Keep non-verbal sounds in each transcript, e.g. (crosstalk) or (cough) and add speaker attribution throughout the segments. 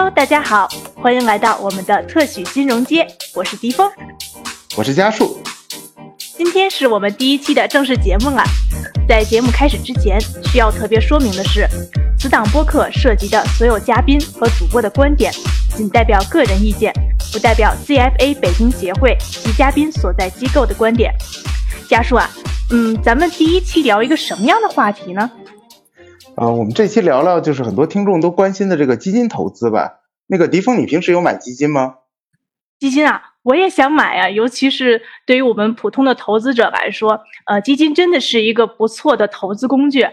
Speaker 1: Hello，大家好，欢迎来到我们的特许金融街，我是迪峰，
Speaker 2: 我是家树。
Speaker 1: 今天是我们第一期的正式节目了。在节目开始之前，需要特别说明的是，此档播客涉及的所有嘉宾和主播的观点，仅代表个人意见，不代表 CFA 北京协会及嘉宾所在机构的观点。家树啊，嗯，咱们第一期聊一个什么样的话题呢？
Speaker 2: 啊，我们这期聊聊就是很多听众都关心的这个基金投资吧。那个迪峰，你平时有买基金吗？
Speaker 1: 基金啊，我也想买啊，尤其是对于我们普通的投资者来说，呃，基金真的是一个不错的投资工具。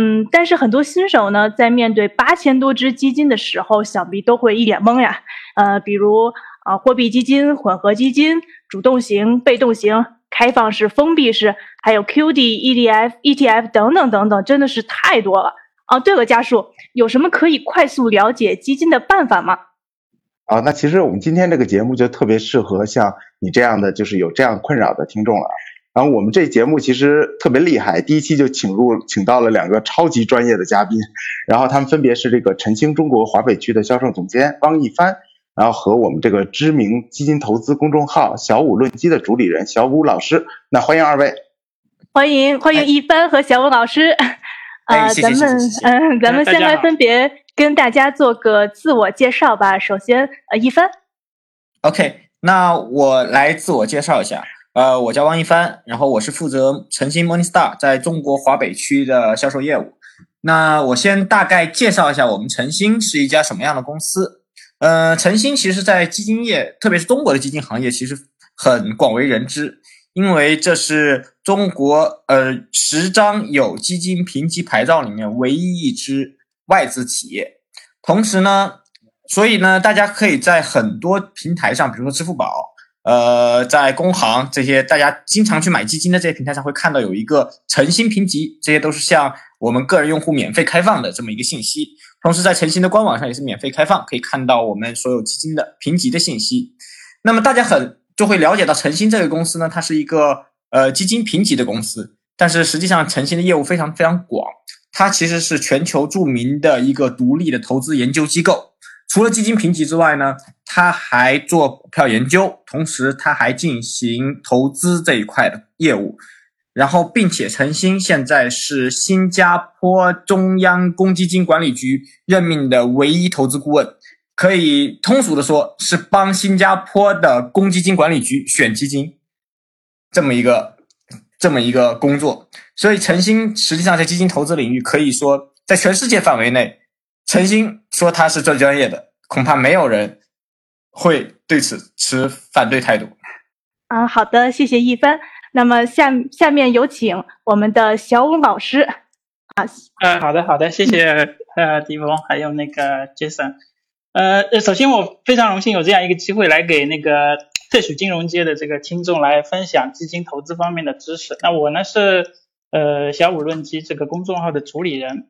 Speaker 1: 嗯，但是很多新手呢，在面对八千多只基金的时候，想必都会一脸懵呀。呃，比如啊，货币基金、混合基金、主动型、被动型、开放式、封闭式，还有 QD、EDF、ETF 等等等等，真的是太多了。哦，对了，家属，有什么可以快速了解基金的办法吗？
Speaker 2: 啊，那其实我们今天这个节目就特别适合像你这样的，就是有这样困扰的听众了。然后我们这节目其实特别厉害，第一期就请入请到了两个超级专业的嘉宾，然后他们分别是这个晨星中国华北区的销售总监汪一帆，然后和我们这个知名基金投资公众号小五论基的主理人小五老师。那欢迎二位，
Speaker 1: 欢迎欢迎一帆和小五老师。
Speaker 3: 啊，
Speaker 1: 咱们嗯，咱们先来分别跟大家做个自我介绍吧。首先，呃，一帆。
Speaker 3: OK，那我来自我介绍一下。呃，我叫汪一帆，然后我是负责晨星 Morningstar 在中国华北区的销售业务。那我先大概介绍一下我们晨星是一家什么样的公司。呃，晨星其实在基金业，特别是中国的基金行业，其实很广为人知。因为这是中国呃十张有基金评级牌照里面唯一一支外资企业，同时呢，所以呢，大家可以在很多平台上，比如说支付宝，呃，在工行这些大家经常去买基金的这些平台上，会看到有一个诚心评级，这些都是向我们个人用户免费开放的这么一个信息。同时，在诚心的官网上也是免费开放，可以看到我们所有基金的评级的信息。那么大家很。就会了解到晨星这个公司呢，它是一个呃基金评级的公司，但是实际上晨星的业务非常非常广，它其实是全球著名的一个独立的投资研究机构。除了基金评级之外呢，它还做股票研究，同时它还进行投资这一块的业务。然后，并且晨星现在是新加坡中央公积金管理局任命的唯一投资顾问。可以通俗的说，是帮新加坡的公积金管理局选基金，这么一个这么一个工作。所以，晨星实际上在基金投资领域，可以说在全世界范围内，晨星说他是最专业的，恐怕没有人会对此持反对态度。
Speaker 1: 嗯，好的，谢谢一帆。那么下下面有请我们的小武老师。
Speaker 4: 啊，呃，好的，好的，谢谢呃，迪峰，还有那个 Jason。呃，首先我非常荣幸有这样一个机会来给那个特许金融界的这个听众来分享基金投资方面的知识。那我呢是呃小五论基这个公众号的主理人。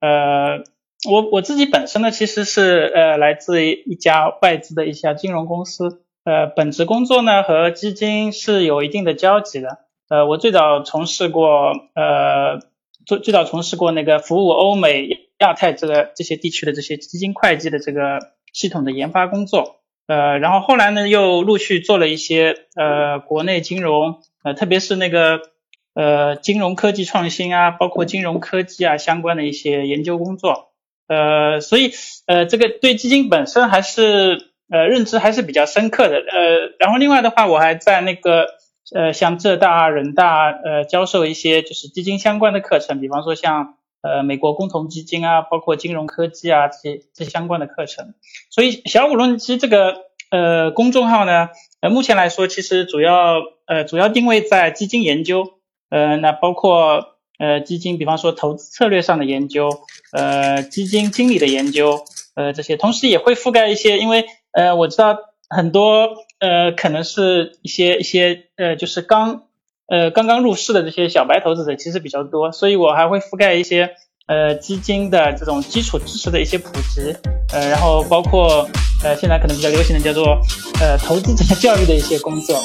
Speaker 4: 呃，我我自己本身呢其实是呃来自一家外资的一家金融公司。呃，本职工作呢和基金是有一定的交集的。呃，我最早从事过呃最最早从事过那个服务欧美。亚太这个这些地区的这些基金会计的这个系统的研发工作，呃，然后后来呢又陆续做了一些呃国内金融呃特别是那个呃金融科技创新啊，包括金融科技啊相关的一些研究工作，呃，所以呃这个对基金本身还是呃认知还是比较深刻的，呃，然后另外的话我还在那个呃像浙大、人大呃教授一些就是基金相关的课程，比方说像。呃，美国共同基金啊，包括金融科技啊这些这相关的课程，所以小五论基这个呃公众号呢，呃目前来说其实主要呃主要定位在基金研究，呃那包括呃基金，比方说投资策略上的研究，呃基金经理的研究，呃这些，同时也会覆盖一些，因为呃我知道很多呃可能是一些一些呃就是刚。呃，刚刚入市的这些小白投资者其实比较多，所以我还会覆盖一些呃基金的这种基础知识的一些普及，呃，然后包括呃现在可能比较流行的叫做呃投资者教育的一些工作。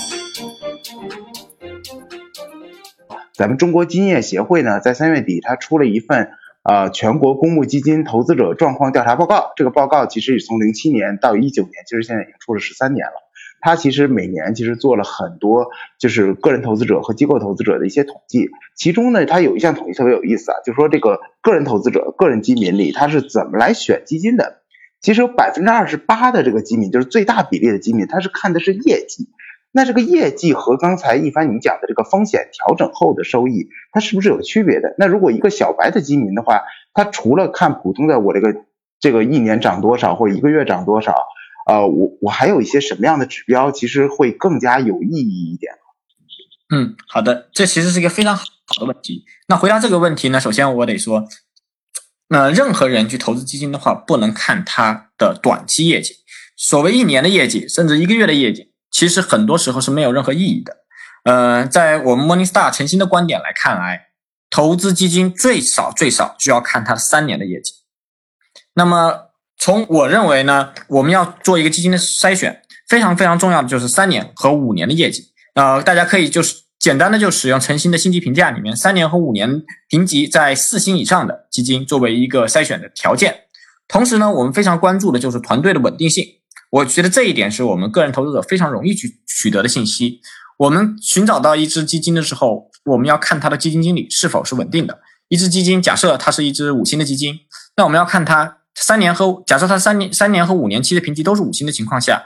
Speaker 2: 咱们中国基金业协会呢，在三月底它出了一份呃全国公募基金投资者状况调查报告。这个报告其实也从零七年到一九年，其实现在已经出了十三年了。它其实每年其实做了很多，就是个人投资者和机构投资者的一些统计。其中呢，它有一项统计特别有意思啊，就是说这个个人投资者、个人基民里，他是怎么来选基金的？其实有百分之二十八的这个基民，就是最大比例的基民，他是看的是业绩。那这个业绩和刚才一帆你讲的这个风险调整后的收益，它是不是有区别的？那如果一个小白的基民的话，他除了看普通的我这个这个一年涨多少或一个月涨多少？呃，我我还有一些什么样的指标，其实会更加有意义一点。
Speaker 3: 嗯，好的，这其实是一个非常好的问题。那回答这个问题呢，首先我得说，那任何人去投资基金的话，不能看它的短期业绩。所谓一年的业绩，甚至一个月的业绩，其实很多时候是没有任何意义的。呃，在我们 Morningstar 诚心的观点来看来，投资基金最少最少需要看它三年的业绩。那么。从我认为呢，我们要做一个基金的筛选，非常非常重要的就是三年和五年的业绩。呃，大家可以就是简单的就使用诚心的星级评价里面三年和五年评级在四星以上的基金作为一个筛选的条件。同时呢，我们非常关注的就是团队的稳定性。我觉得这一点是我们个人投资者非常容易去取得的信息。我们寻找到一只基金的时候，我们要看它的基金经理是否是稳定的。一只基金，假设它是一只五星的基金，那我们要看它。三年和假设他三年三年和五年期的评级都是五星的情况下，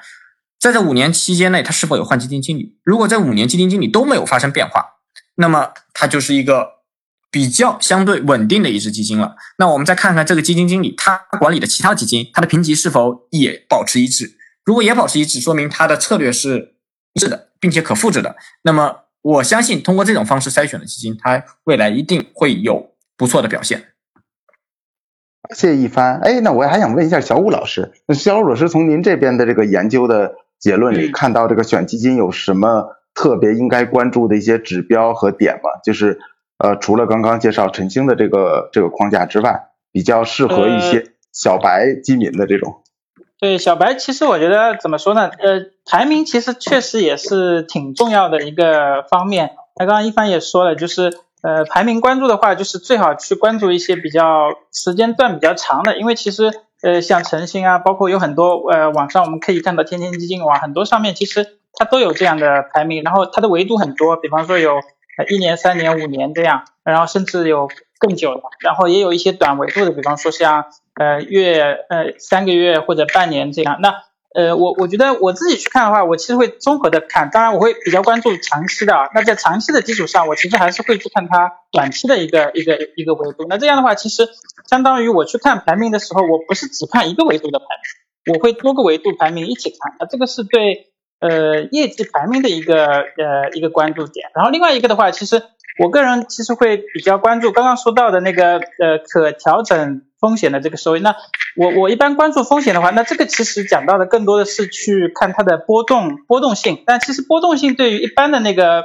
Speaker 3: 在这五年期间内，他是否有换基金经理？如果这五年基金经理都没有发生变化，那么它就是一个比较相对稳定的一只基金了。那我们再看看这个基金经理他管理的其他基金，它的评级是否也保持一致？如果也保持一致，说明他的策略是一致的，并且可复制的。那么我相信，通过这种方式筛选的基金，它未来一定会有不错的表现。
Speaker 2: 谢谢一帆。哎，那我还想问一下小武老师，那小武老师从您这边的这个研究的结论里看到这个选基金有什么特别应该关注的一些指标和点吗？就是呃，除了刚刚介绍晨星的这个这个框架之外，比较适合一些小白基民的这种。
Speaker 4: 对小白，其实我觉得怎么说呢？呃，排名其实确实也是挺重要的一个方面。那刚刚一帆也说了，就是。呃，排名关注的话，就是最好去关注一些比较时间段比较长的，因为其实呃，像晨星啊，包括有很多呃，网上我们可以看到天天基金网很多上面其实它都有这样的排名，然后它的维度很多，比方说有一年、三年、五年这样，然后甚至有更久的，然后也有一些短维度的，比方说像呃月呃三个月或者半年这样，那。呃，我我觉得我自己去看的话，我其实会综合的看，当然我会比较关注长期的啊。那在长期的基础上，我其实还是会去看它短期的一个一个一个维度。那这样的话，其实相当于我去看排名的时候，我不是只看一个维度的排名，我会多个维度排名一起看。那这个是对呃业绩排名的一个呃一个关注点。然后另外一个的话，其实我个人其实会比较关注刚刚说到的那个呃可调整。风险的这个收益，那我我一般关注风险的话，那这个其实讲到的更多的是去看它的波动波动性，但其实波动性对于一般的那个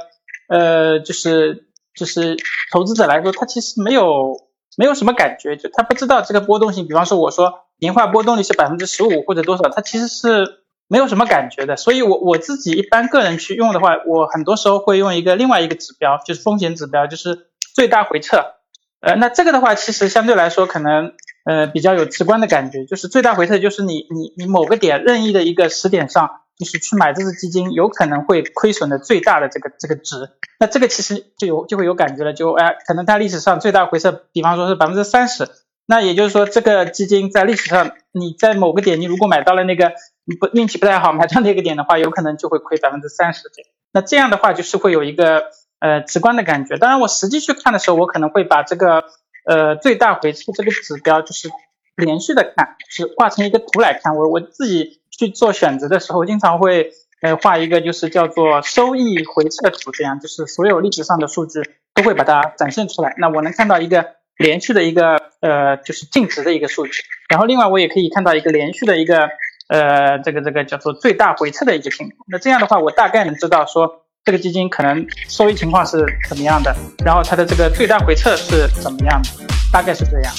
Speaker 4: 呃就是就是投资者来说，他其实没有没有什么感觉，就他不知道这个波动性，比方说我说年化波动率是百分之十五或者多少，他其实是没有什么感觉的，所以我我自己一般个人去用的话，我很多时候会用一个另外一个指标，就是风险指标，就是最大回撤，呃，那这个的话其实相对来说可能。呃，比较有直观的感觉，就是最大回撤，就是你你你某个点任意的一个时点上，就是去买这只基金，有可能会亏损的最大的这个这个值，那这个其实就有就会有感觉了，就哎，可能它历史上最大回撤，比方说是百分之三十，那也就是说这个基金在历史上你在某个点，你如果买到了那个不运气不太好买到那个点的话，有可能就会亏百分之三十这那这样的话就是会有一个呃直观的感觉，当然我实际去看的时候，我可能会把这个。呃，最大回撤这个指标就是连续的看，是画成一个图来看。我我自己去做选择的时候，经常会呃画一个就是叫做收益回撤图，这样就是所有历史上的数据都会把它展现出来。那我能看到一个连续的一个呃就是净值的一个数据，然后另外我也可以看到一个连续的一个呃这个这个叫做最大回撤的一个情况。那这样的话，我大概能知道说。这个基金可能收益情况是怎么样的？然后它的这个最大回撤是怎么样的？大概是这样。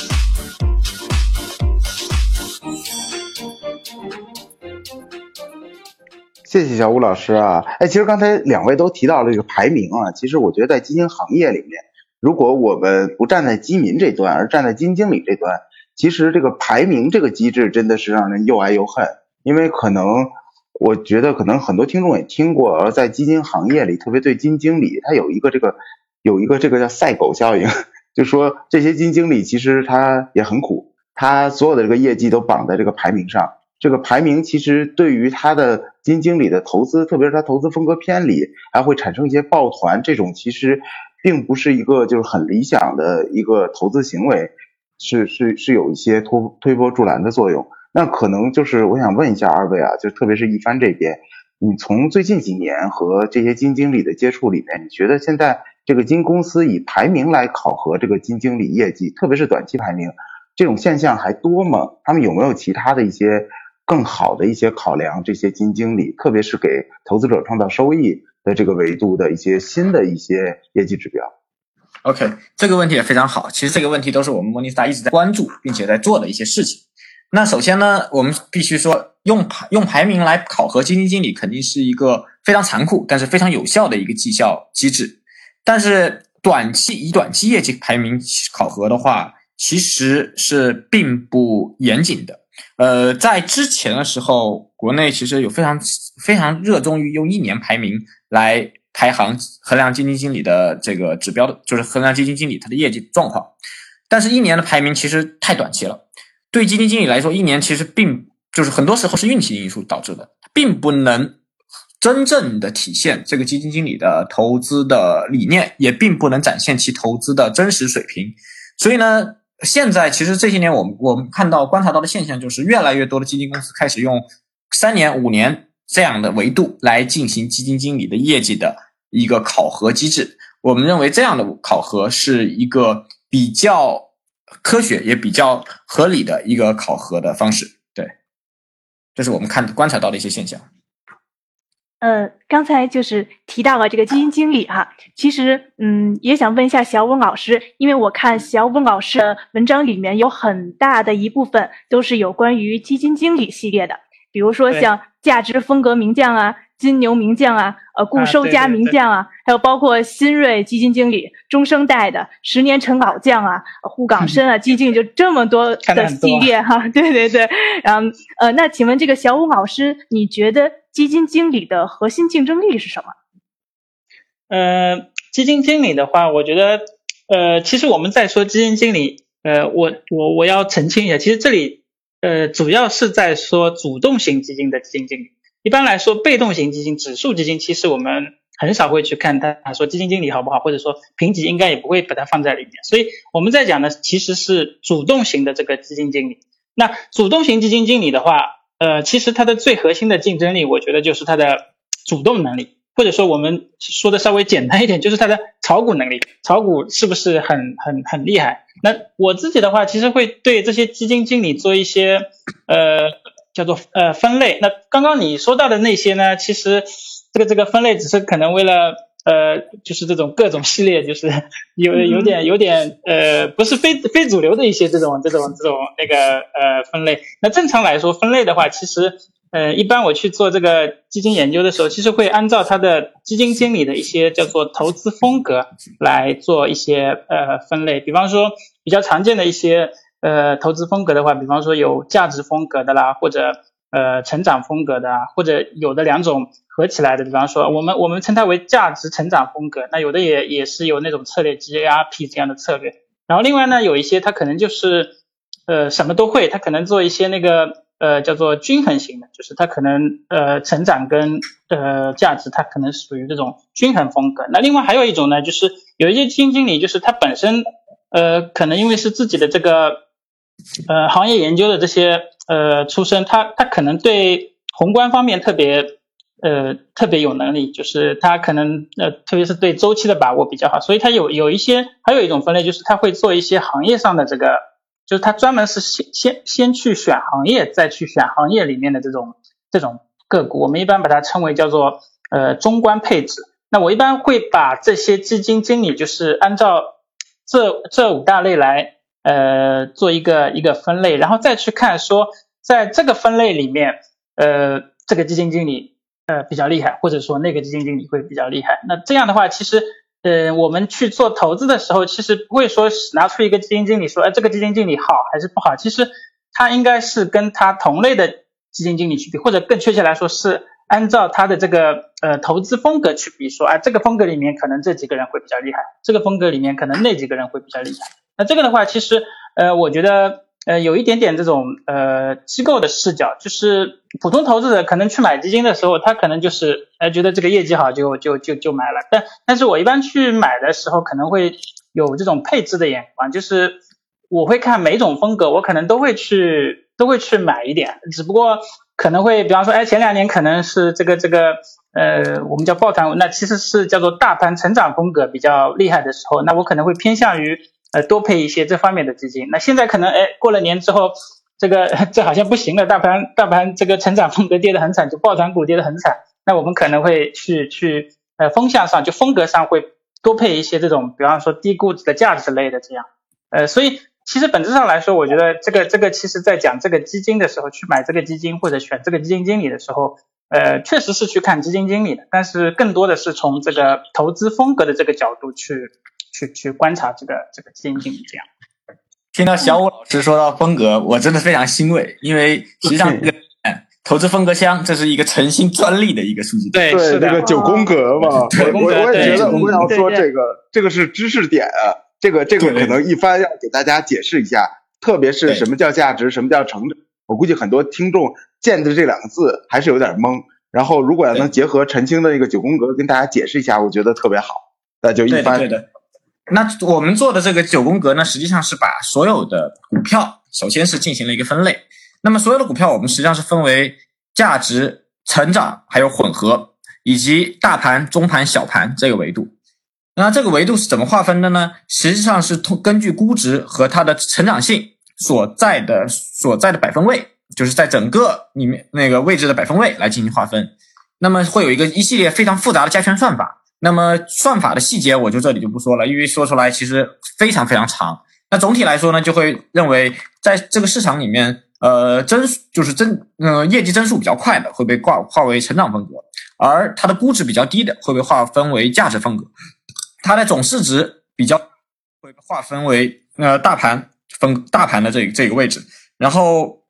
Speaker 2: 谢谢小吴老师啊！哎，其实刚才两位都提到了这个排名啊，其实我觉得在基金行业里面，如果我们不站在基民这端，而站在基金经理这端，其实这个排名这个机制真的是让人又爱又恨，因为可能我觉得可能很多听众也听过，而在基金行业里，特别对基金经理，他有一个这个有一个这个叫赛狗效应，(laughs) 就说这些基金经理其实他也很苦，他所有的这个业绩都绑在这个排名上。这个排名其实对于他的基金经理的投资，特别是他投资风格偏离，还会产生一些抱团，这种其实并不是一个就是很理想的一个投资行为，是是是有一些推推波助澜的作用。那可能就是我想问一下二位啊，就特别是一帆这边，你从最近几年和这些基金经理的接触里面，你觉得现在这个金公司以排名来考核这个金经理业绩，特别是短期排名，这种现象还多吗？他们有没有其他的一些？更好的一些考量，这些金经理，特别是给投资者创造收益的这个维度的一些新的一些业绩指标。
Speaker 3: OK，这个问题也非常好。其实这个问题都是我们莫尼斯达一直在关注并且在做的一些事情。那首先呢，我们必须说，用排用排名来考核基金经理，肯定是一个非常残酷但是非常有效的一个绩效机制。但是短期以短期业绩排名考核的话，其实是并不严谨的。呃，在之前的时候，国内其实有非常非常热衷于用一年排名来排行衡量基金经理的这个指标的，就是衡量基金经理他的业绩状况。但是，一年的排名其实太短期了。对基金经理来说，一年其实并就是很多时候是运气因素导致的，并不能真正的体现这个基金经理的投资的理念，也并不能展现其投资的真实水平。所以呢。现在其实这些年，我们我们看到观察到的现象就是，越来越多的基金公司开始用三年、五年这样的维度来进行基金经理的业绩的一个考核机制。我们认为这样的考核是一个比较科学也比较合理的一个考核的方式。对，这是我们看观察到的一些现象。
Speaker 1: 呃，刚才就是提到了这个基金经理哈，其实嗯，也想问一下小温老师，因为我看小温老师的文章里面有很大的一部分都是有关于基金经理系列的，比如说像价值风格名将啊。金牛名将啊，呃，固收加名将啊，还有包括新锐基金经理、中生代的十年成老将啊，沪港深啊，(laughs) 基金就这么多的系列哈，对对对，然后呃，那请问这个小武老师，你觉得基金经理的核心竞争力是什么？
Speaker 4: 呃，基金经理的话，我觉得呃，其实我们在说基金经理，呃，我我我要澄清一下，其实这里呃，主要是在说主动型基金的基金经理。一般来说，被动型基金、指数基金，其实我们很少会去看它说基金经理好不好，或者说评级应该也不会把它放在里面。所以我们在讲的其实是主动型的这个基金经理。那主动型基金经理的话，呃，其实它的最核心的竞争力，我觉得就是它的主动能力，或者说我们说的稍微简单一点，就是它的炒股能力。炒股是不是很很很厉害？那我自己的话，其实会对这些基金经理做一些呃。叫做呃分类，那刚刚你说到的那些呢？其实这个这个分类只是可能为了呃，就是这种各种系列，就是有有点有点呃，不是非非主流的一些这种这种这种那个呃分类。那正常来说分类的话，其实呃一般我去做这个基金研究的时候，其实会按照他的基金经理的一些叫做投资风格来做一些呃分类。比方说比较常见的一些。呃，投资风格的话，比方说有价值风格的啦，或者呃成长风格的啊，或者有的两种合起来的，比方说我们我们称它为价值成长风格。那有的也也是有那种策略 GARP 这样的策略。然后另外呢，有一些它可能就是呃什么都会，它可能做一些那个呃叫做均衡型的，就是它可能呃成长跟呃价值它可能属于这种均衡风格。那另外还有一种呢，就是有一些基金经理就是他本身呃可能因为是自己的这个。呃，行业研究的这些呃出身，他他可能对宏观方面特别呃特别有能力，就是他可能呃特别是对周期的把握比较好，所以他有有一些还有一种分类，就是他会做一些行业上的这个，就是他专门是先先先去选行业，再去选行业里面的这种这种个股，我们一般把它称为叫做呃中观配置。那我一般会把这些基金经理，就是按照这这五大类来。呃，做一个一个分类，然后再去看说，在这个分类里面，呃，这个基金经理呃比较厉害，或者说那个基金经理会比较厉害。那这样的话，其实呃，我们去做投资的时候，其实不会说拿出一个基金经理说，哎，这个基金经理好还是不好？其实他应该是跟他同类的基金经理去比，或者更确切来说是按照他的这个呃投资风格去比，说，哎，这个风格里面可能这几个人会比较厉害，这个风格里面可能那几个人会比较厉害。那这个的话，其实呃，我觉得。呃，有一点点这种呃机构的视角，就是普通投资者可能去买基金的时候，他可能就是哎觉得这个业绩好就就就就买了，但但是我一般去买的时候可能会有这种配置的眼光，就是我会看每种风格，我可能都会去都会去买一点，只不过可能会比方说哎前两年可能是这个这个呃我们叫抱团，那其实是叫做大盘成长风格比较厉害的时候，那我可能会偏向于。呃，多配一些这方面的基金。那现在可能，哎，过了年之后，这个 (laughs) 这好像不行了，大盘大盘这个成长风格跌得很惨，就抱团股跌得很惨。那我们可能会去去呃风向上，就风格上会多配一些这种，比方说低估值的价值类的这样。呃，所以其实本质上来说，我觉得这个这个其实在讲这个基金的时候，去买这个基金或者选这个基金经理的时候，呃，确实是去看基金经理的，但是更多的是从这个投资风格的这个角度去。去去观察这个这个基金经理这样，
Speaker 3: 听到小武老师说到风格，我真的非常欣慰，因为实际上这个 (laughs) 投资风格箱这是一个诚信专利的一个数据
Speaker 4: 对，
Speaker 2: 对，这个九宫格嘛，我我也觉得我要说这个这个是知识点啊，这个这个可能一番要给大家解释一下，特别是什么叫价值，什么叫成长，我估计很多听众见的这两个字还是有点懵，然后如果要能结合陈清的那个九宫格跟大家解释一下，我觉得特别好，那就一番。
Speaker 3: 那我们做的这个九宫格呢，实际上是把所有的股票，首先是进行了一个分类。那么所有的股票，我们实际上是分为价值、成长，还有混合，以及大盘、中盘、小盘这个维度。那这个维度是怎么划分的呢？实际上是通根据估值和它的成长性所在的所在的百分位，就是在整个里面那个位置的百分位来进行划分。那么会有一个一系列非常复杂的加权算法。那么算法的细节我就这里就不说了，因为说出来其实非常非常长。那总体来说呢，就会认为在这个市场里面，呃，增就是增，呃，业绩增速比较快的会被挂划为成长风格，而它的估值比较低的会被划分为价值风格，它的总市值比较会划分为呃大盘分大盘的这这个位置，然后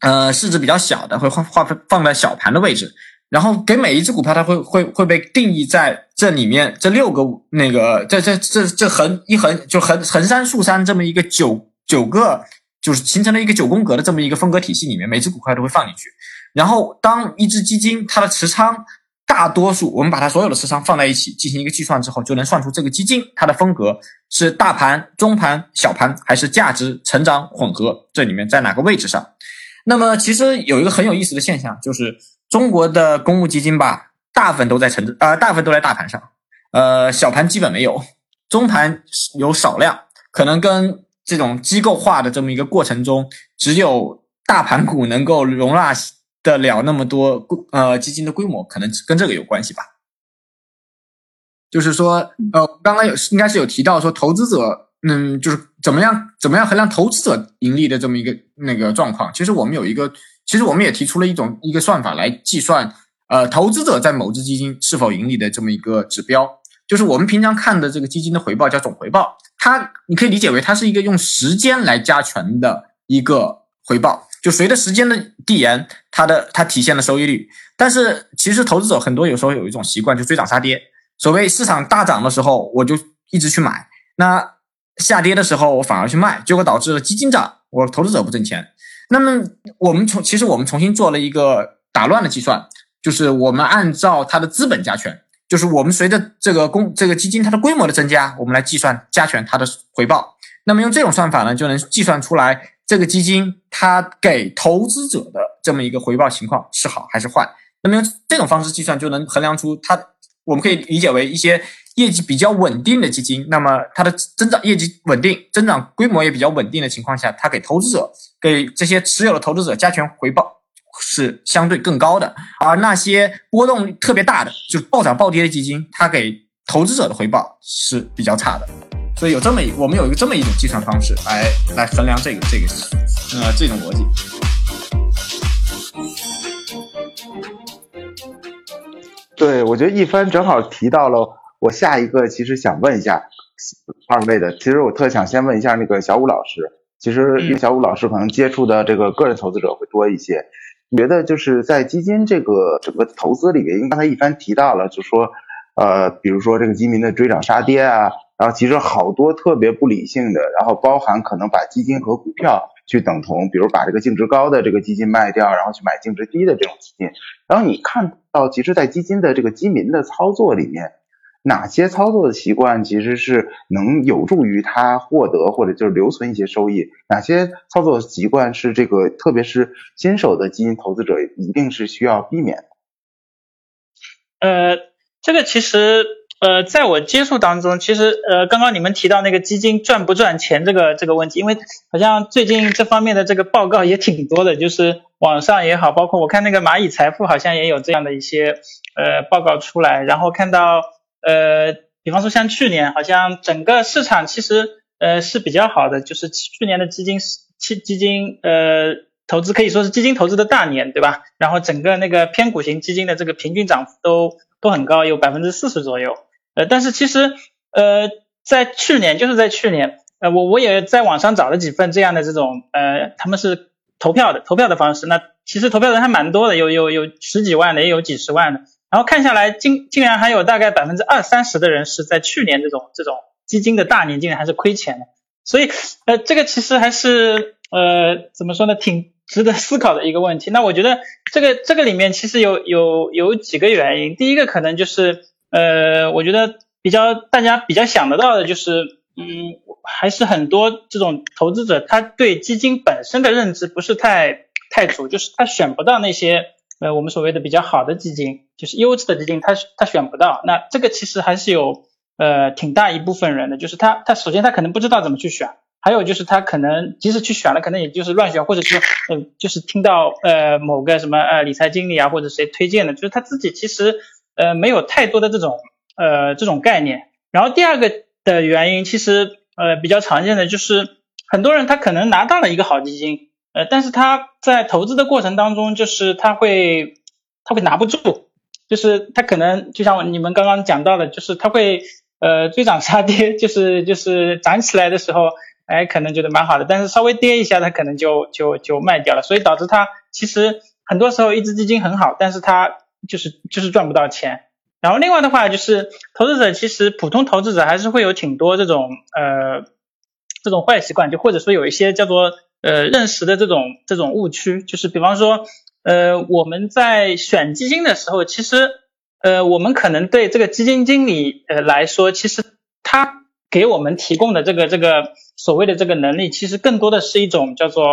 Speaker 3: 呃市值比较小的会划划分放在小盘的位置。然后给每一只股票，它会会会被定义在这里面这六个那个这这这这横一横就横横山竖山这么一个九九个，就是形成了一个九宫格的这么一个风格体系里面，每只股票都会放进去。然后当一只基金它的持仓大多数，我们把它所有的持仓放在一起进行一个计算之后，就能算出这个基金它的风格是大盘、中盘、小盘还是价值、成长、混合，这里面在哪个位置上？那么其实有一个很有意思的现象就是。中国的公募基金吧，大部分都在成呃，大部分都在大盘上，呃，小盘基本没有，中盘有少量，可能跟这种机构化的这么一个过程中，只有大盘股能够容纳得了那么多呃基金的规模，可能跟这个有关系吧。就是说，呃，刚刚有应该是有提到说，投资者，嗯，就是怎么样怎么样衡量投资者盈利的这么一个那个状况，其实我们有一个。其实我们也提出了一种一个算法来计算，呃，投资者在某只基金是否盈利的这么一个指标，就是我们平常看的这个基金的回报叫总回报，它你可以理解为它是一个用时间来加权的一个回报，就随着时间的递延，它的它体现了收益率。但是其实投资者很多有时候有一种习惯，就追涨杀跌。所谓市场大涨的时候，我就一直去买；那下跌的时候，我反而去卖，结果导致了基金涨，我投资者不挣钱。那么我们从其实我们重新做了一个打乱的计算，就是我们按照它的资本加权，就是我们随着这个公这个基金它的规模的增加，我们来计算加权它的回报。那么用这种算法呢，就能计算出来这个基金它给投资者的这么一个回报情况是好还是坏。那么用这种方式计算，就能衡量出它，我们可以理解为一些。业绩比较稳定的基金，那么它的增长业绩稳定，增长规模也比较稳定的情况下，它给投资者，给这些持有的投资者加权回报是相对更高的。而那些波动特别大的，就暴涨暴跌的基金，它给投资者的回报是比较差的。所以有这么一，我们有一个这么一种计算方式来来衡量这个这个呃这种逻辑。
Speaker 2: 对，我觉得一帆正好提到了。我下一个其实想问一下二位的，其实我特想先问一下那个小武老师，其实因为小武老师可能接触的这个个人投资者会多一些，觉得就是在基金这个整个投资里面，因为刚才一帆提到了，就说呃，比如说这个基民的追涨杀跌啊，然后其实好多特别不理性的，然后包含可能把基金和股票去等同，比如把这个净值高的这个基金卖掉，然后去买净值低的这种基金，然后你看到其实，在基金的这个基民的操作里面。哪些操作的习惯其实是能有助于他获得或者就是留存一些收益？哪些操作习惯是这个特别是新手的基金投资者一定是需要避免的？
Speaker 4: 呃，这个其实呃，在我接触当中，其实呃，刚刚你们提到那个基金赚不赚钱这个这个问题，因为好像最近这方面的这个报告也挺多的，就是网上也好，包括我看那个蚂蚁财富好像也有这样的一些呃报告出来，然后看到。呃，比方说像去年，好像整个市场其实呃是比较好的，就是去年的基金基基金呃投资可以说是基金投资的大年，对吧？然后整个那个偏股型基金的这个平均涨幅都都很高，有百分之四十左右。呃，但是其实呃在去年就是在去年，呃我我也在网上找了几份这样的这种呃他们是投票的投票的方式，那其实投票人还蛮多的，有有有十几万的，也有几十万的。然后看下来，竟竟然还有大概百分之二三十的人是在去年这种这种基金的大年，竟然还是亏钱的。所以，呃，这个其实还是呃怎么说呢，挺值得思考的一个问题。那我觉得这个这个里面其实有有有几个原因。第一个可能就是呃，我觉得比较大家比较想得到的就是，嗯，还是很多这种投资者他对基金本身的认知不是太太足，就是他选不到那些。呃，我们所谓的比较好的基金，就是优质的基金，他他选不到。那这个其实还是有呃挺大一部分人的，就是他他首先他可能不知道怎么去选，还有就是他可能即使去选了，可能也就是乱选，或者是嗯就是听到呃某个什么呃理财经理啊或者谁推荐的，就是他自己其实呃没有太多的这种呃这种概念。然后第二个的原因，其实呃比较常见的就是很多人他可能拿到了一个好基金。呃，但是他在投资的过程当中，就是他会他会拿不住，就是它可能就像你们刚刚讲到的，就是它会呃追涨杀跌，就是就是涨起来的时候，哎，可能觉得蛮好的，但是稍微跌一下，它可能就就就卖掉了，所以导致它其实很多时候一只基金很好，但是它就是就是赚不到钱。然后另外的话，就是投资者其实普通投资者还是会有挺多这种呃这种坏习惯，就或者说有一些叫做。呃，认识的这种这种误区，就是比方说，呃，我们在选基金的时候，其实，呃，我们可能对这个基金经理呃来说，其实他给我们提供的这个这个所谓的这个能力，其实更多的是一种叫做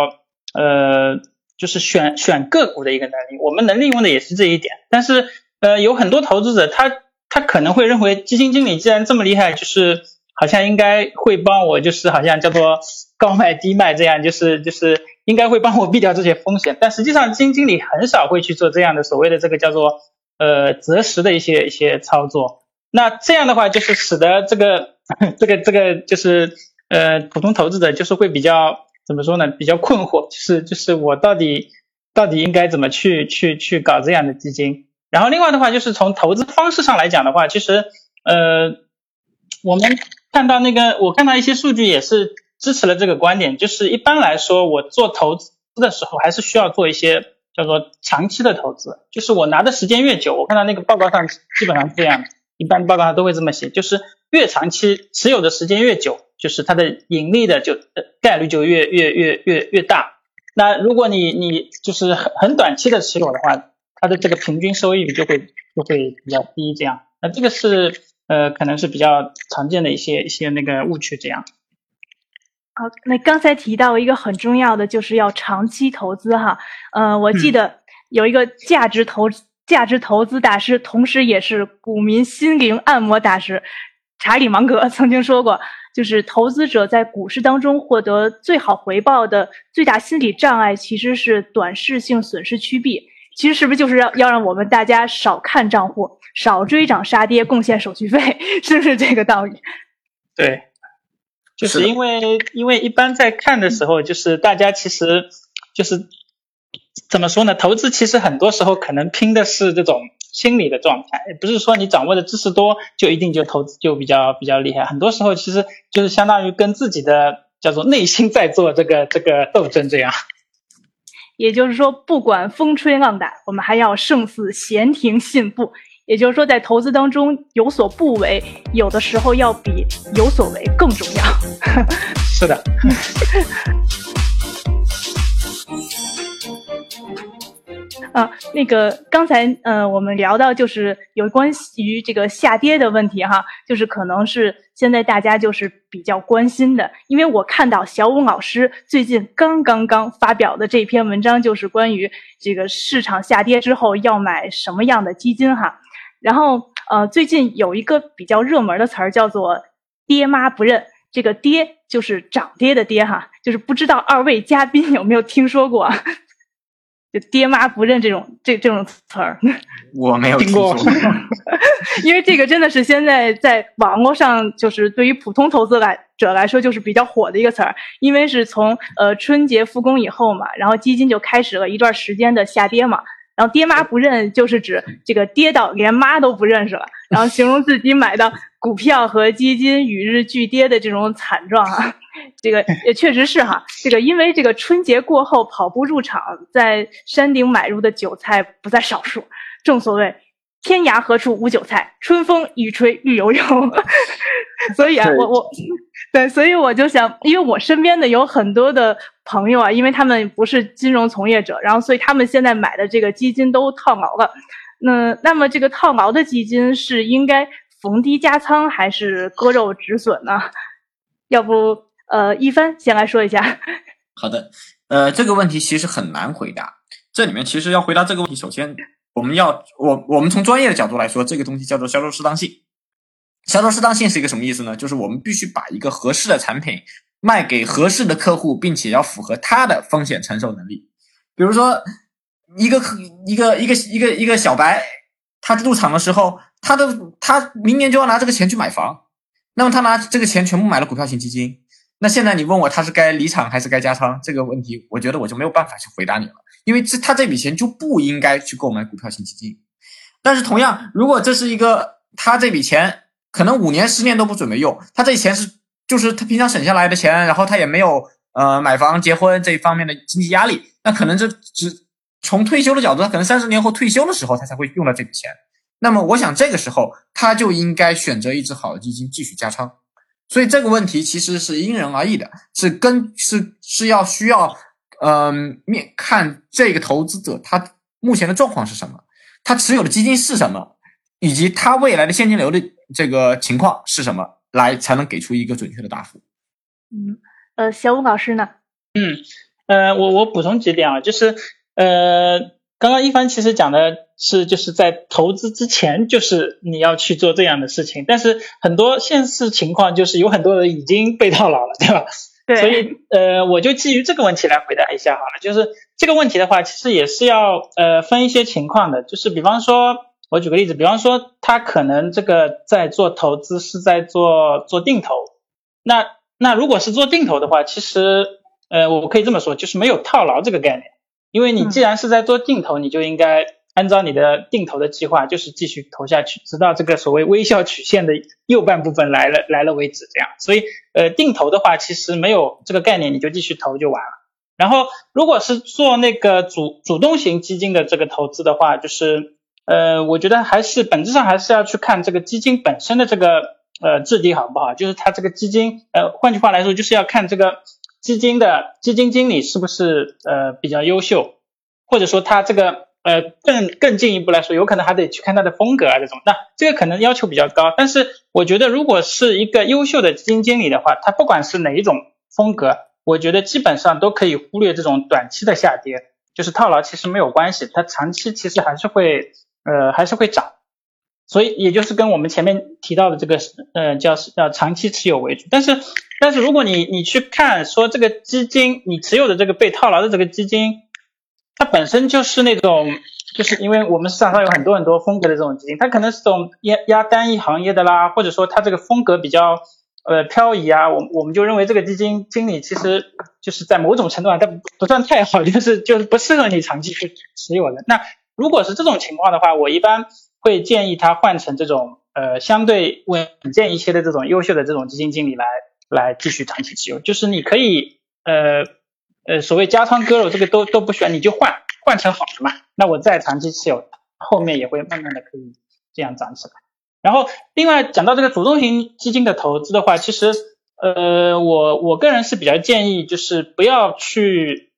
Speaker 4: 呃，就是选选个股的一个能力。我们能利用的也是这一点，但是呃，有很多投资者他他可能会认为基金经理既然这么厉害，就是好像应该会帮我，就是好像叫做。高卖低卖，这样就是就是应该会帮我避掉这些风险，但实际上基金经理很少会去做这样的所谓的这个叫做呃择时的一些一些操作。那这样的话，就是使得这个 (laughs) 这个这个就是呃普通投资者就是会比较怎么说呢？比较困惑，就是就是我到底到底应该怎么去去去搞这样的基金？然后另外的话，就是从投资方式上来讲的话，其实呃我们看到那个我看到一些数据也是。支持了这个观点，就是一般来说，我做投资的时候，还是需要做一些叫做长期的投资。就是我拿的时间越久，我看到那个报告上基本上是这样，一般报告上都会这么写，就是越长期持有的时间越久，就是它的盈利的就概率就越越越越越大。那如果你你就是很很短期的持有的话，它的这个平均收益率就会就会比较低。这样，那这个是呃可能是比较常见的一些一些那个误区。这样。
Speaker 1: 好，那刚才提到一个很重要的，就是要长期投资哈。呃，我记得有一个价值投价值投资大师，同时也是股民心灵按摩大师查理芒格曾经说过，就是投资者在股市当中获得最好回报的最大心理障碍，其实是短视性损失趋避。其实是不是就是要要让我们大家少看账户，少追涨杀跌，贡献手续费，(laughs) 是不是这个道理？
Speaker 4: 对。就是因为，因为一般在看的时候，就是大家其实就是怎么说呢？投资其实很多时候可能拼的是这种心理的状态，不是说你掌握的知识多就一定就投资就比较比较厉害。很多时候其实就是相当于跟自己的叫做内心在做这个这个斗争这样。
Speaker 1: 也就是说，不管风吹浪打，我们还要胜似闲庭信步。也就是说，在投资当中有所不为，有的时候要比有所为更重要。
Speaker 4: 是的。(laughs)
Speaker 1: 啊，那个刚才呃，我们聊到就是有关于这个下跌的问题哈，就是可能是现在大家就是比较关心的，因为我看到小武老师最近刚刚刚发表的这篇文章，就是关于这个市场下跌之后要买什么样的基金哈。然后呃，最近有一个比较热门的词儿叫做“爹妈不认”，这个“爹”就是涨跌的“跌”哈，就是不知道二位嘉宾有没有听说过？就爹妈不认这种这这种词儿，
Speaker 3: 我没有听过。(laughs)
Speaker 1: 因为这个真的是现在在网络上，就是对于普通投资来者来说，就是比较火的一个词儿。因为是从呃春节复工以后嘛，然后基金就开始了一段时间的下跌嘛。然后爹妈不认，就是指这个跌到连妈都不认识了，然后形容自己买的股票和基金与日俱跌的这种惨状啊。这个也确实是哈，这个因为这个春节过后跑步入场，在山顶买入的韭菜不在少数。正所谓天涯何处无韭菜，春风一吹绿油油。(laughs) 所以啊，我我对，所以我就想，因为我身边的有很多的朋友啊，因为他们不是金融从业者，然后所以他们现在买的这个基金都套牢了。那那么这个套牢的基金是应该逢低加仓还是割肉止损呢？要不？呃，一帆先来说一下。(laughs)
Speaker 3: 好的，呃，这个问题其实很难回答。这里面其实要回答这个问题，首先我们要我我们从专业的角度来说，这个东西叫做销售适当性。销售适当性是一个什么意思呢？就是我们必须把一个合适的产品卖给合适的客户，并且要符合他的风险承受能力。比如说，一个客一个一个一个一个小白，他入场的时候，他的他明年就要拿这个钱去买房，那么他拿这个钱全部买了股票型基金。那现在你问我他是该离场还是该加仓这个问题，我觉得我就没有办法去回答你了，因为这他这笔钱就不应该去购买股票型基金。但是同样，如果这是一个他这笔钱可能五年十年都不准备用，他这钱是就是他平常省下来的钱，然后他也没有呃买房结婚这一方面的经济压力，那可能这只从退休的角度，他可能三十年后退休的时候他才会用到这笔钱。那么我想这个时候他就应该选择一只好的基金继续加仓。所以这个问题其实是因人而异的，是跟是是要需要，嗯，面看这个投资者他目前的状况是什么，他持有的基金是什么，以及它未来的现金流的这个情况是什么，来才能给出一个准确的答复。
Speaker 1: 嗯，呃，小武老师呢？
Speaker 4: 嗯，呃，我我补充几点啊，就是呃。刚刚一帆其实讲的是，就是在投资之前，就是你要去做这样的事情。但是很多现实情况就是有很多人已经被套牢了，对吧？
Speaker 1: 对。
Speaker 4: 所以呃，我就基于这个问题来回答一下好了。就是这个问题的话，其实也是要呃分一些情况的。就是比方说，我举个例子，比方说他可能这个在做投资是在做做定投。那那如果是做定投的话，其实呃我可以这么说，就是没有套牢这个概念。因为你既然是在做定投，你就应该按照你的定投的计划，就是继续投下去，直到这个所谓微笑曲线的右半部分来了来了为止。这样，所以呃定投的话，其实没有这个概念，你就继续投就完了。然后如果是做那个主主动型基金的这个投资的话，就是呃我觉得还是本质上还是要去看这个基金本身的这个呃质地好不好，就是它这个基金呃换句话来说，就是要看这个。基金的基金经理是不是呃比较优秀，或者说他这个呃更更进一步来说，有可能还得去看他的风格啊这种，那这个可能要求比较高。但是我觉得如果是一个优秀的基金经理的话，他不管是哪一种风格，我觉得基本上都可以忽略这种短期的下跌，就是套牢其实没有关系，它长期其实还是会呃还是会涨。所以也就是跟我们前面提到的这个呃叫叫长期持有为主，但是但是如果你你去看说这个基金你持有的这个被套牢的这个基金，它本身就是那种就是因为我们市场上有很多很多风格的这种基金，它可能是种压压单一行业的啦，或者说它这个风格比较呃漂移啊，我我们就认为这个基金经理其实就是在某种程度上它不算太好，就是就是不适合你长期去持有的。那如果是这种情况的话，我一般。会建议他换成这种呃相对稳健一些的这种优秀的这种基金经理来来继续长期持有。就是你可以呃呃所谓加仓割肉这个都都不需要，你就换换成好的嘛。那我再长期持有，后面也会慢慢的可以这样涨起来。然后另外讲到这个主动型基金的投资的话，其实呃我我个人是比较建议就是不要去。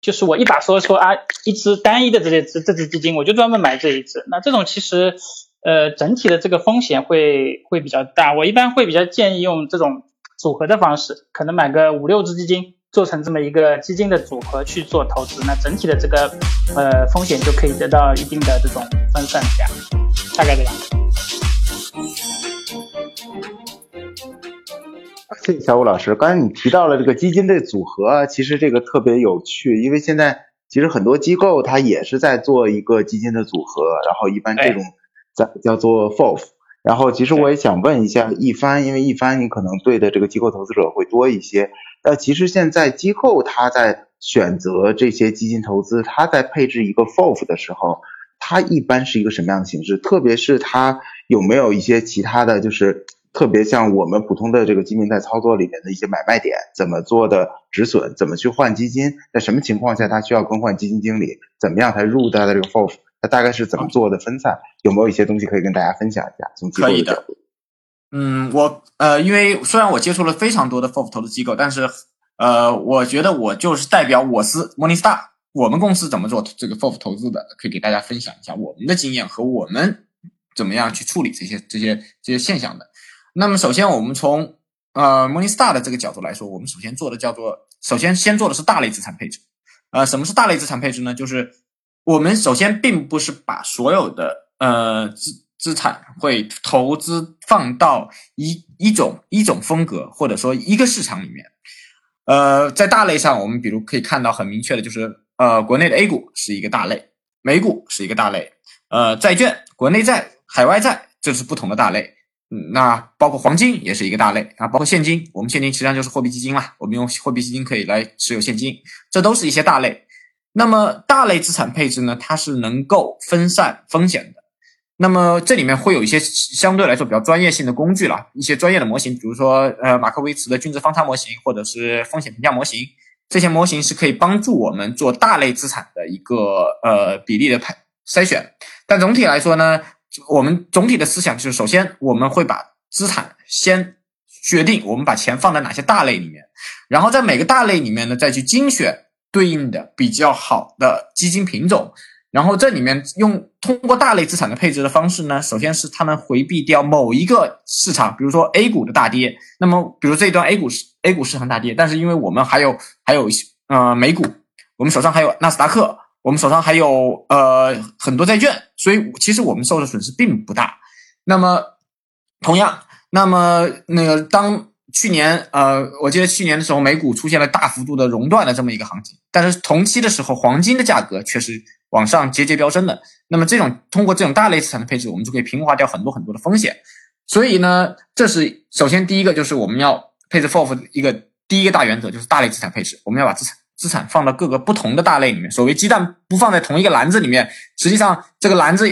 Speaker 4: 就是我一把说说啊，一只单一的这些这这只基金，我就专门买这一只。那这种其实，呃，整体的这个风险会会比较大。我一般会比较建议用这种组合的方式，可能买个五六只基金，做成这么一个基金的组合去做投资。那整体的这个呃风险就可以得到一定的这种分散感，大概这样。
Speaker 2: 谢谢小武老师。刚才你提到了这个基金的组合，其实这个特别有趣，因为现在其实很多机构它也是在做一个基金的组合，然后一般这种叫叫做 FOF。然后其实我也想问一下一帆，因为一帆你可能对的这个机构投资者会多一些。那，其实现在机构它在选择这些基金投资，它在配置一个 FOF 的时候，它一般是一个什么样的形式？特别是它有没有一些其他的就是。特别像我们普通的这个基金在操作里面的一些买卖点，怎么做的止损，怎么去换基金，在什么情况下他需要更换基金经理，怎么样才入他的这个 FOF，他大概是怎么做的分散，有没有一些东西可以跟大家分享一下？从机构的角度。
Speaker 3: 嗯，我呃，因为虽然我接触了非常多的 FOF 投资机构，但是呃，我觉得我就是代表我司 Morningstar，我们公司怎么做这个 FOF 投资的，可以给大家分享一下我们的经验和我们怎么样去处理这些这些这些现象的。那么首先，我们从呃 Morningstar 的这个角度来说，我们首先做的叫做，首先先做的是大类资产配置。呃，什么是大类资产配置呢？就是我们首先并不是把所有的呃资资产会投资放到一一种一种风格或者说一个市场里面。呃，在大类上，我们比如可以看到很明确的就是，呃，国内的 A 股是一个大类，美股是一个大类，呃，债券、国内债、海外债，这是不同的大类。嗯，那包括黄金也是一个大类啊，包括现金，我们现金实际上就是货币基金嘛，我们用货币基金可以来持有现金，这都是一些大类。那么大类资产配置呢，它是能够分散风险的。那么这里面会有一些相对来说比较专业性的工具了，一些专业的模型，比如说呃马克维茨的均值方差模型，或者是风险评价模型，这些模型是可以帮助我们做大类资产的一个呃比例的排筛选。但总体来说呢。我们总体的思想就是，首先我们会把资产先决定，我们把钱放在哪些大类里面，然后在每个大类里面呢，再去精选对应的比较好的基金品种，然后这里面用通过大类资产的配置的方式呢，首先是他们回避掉某一个市场，比如说 A 股的大跌，那么比如这一段 A 股是 A 股市场大跌，但是因为我们还有还有呃美股，我们手上还有纳斯达克。我们手上还有呃很多债券，所以其实我们受的损失并不大。那么，同样，那么那个当去年呃，我记得去年的时候，美股出现了大幅度的熔断的这么一个行情，但是同期的时候，黄金的价格却是往上节节飙升的。那么这种通过这种大类资产的配置，我们就可以平滑掉很多很多的风险。所以呢，这是首先第一个就是我们要配置 FOF 一个第一个大原则，就是大类资产配置，我们要把资产。资产放到各个不同的大类里面，所谓鸡蛋不放在同一个篮子里面，实际上这个篮子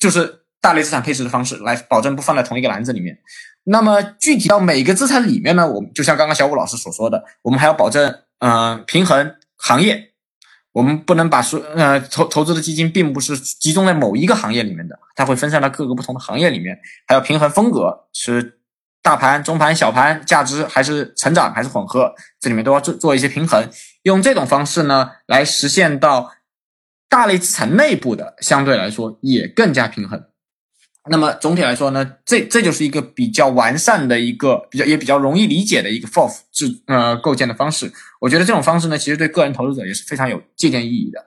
Speaker 3: 就是大类资产配置的方式，来保证不放在同一个篮子里面。那么具体到每个资产里面呢，我们就像刚刚小武老师所说的，我们还要保证，嗯，平衡行业，我们不能把所呃投投资的基金并不是集中在某一个行业里面的，它会分散到各个不同的行业里面，还要平衡风格是。大盘、中盘、小盘，价值还是成长还是混合，这里面都要做做一些平衡。用这种方式呢，来实现到大类资产内部的相对来说也更加平衡。那么总体来说呢，这这就是一个比较完善的一个比较也比较容易理解的一个 FOF 制呃构建的方式。我觉得这种方式呢，其实对个人投资者也是非常有借鉴意义的。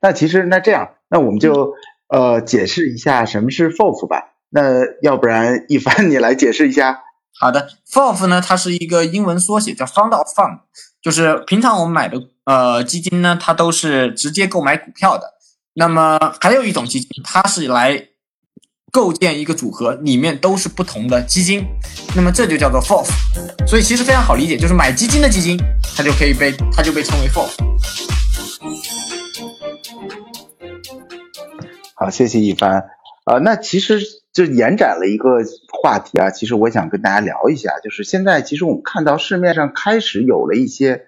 Speaker 2: 那其实那这样，那我们就呃解释一下什么是 FOF 吧。那要不然一凡你来解释一下。
Speaker 3: 好的，FOF 呢，它是一个英文缩写，叫 Fund of Fund，就是平常我们买的呃基金呢，它都是直接购买股票的。那么还有一种基金，它是来构建一个组合，里面都是不同的基金，那么这就叫做 FOF。所以其实非常好理解，就是买基金的基金，它就可以被它就被称为 FOF。
Speaker 2: 好，谢谢一帆。呃，那其实就延展了一个话题啊，其实我想跟大家聊一下，就是现在其实我们看到市面上开始有了一些，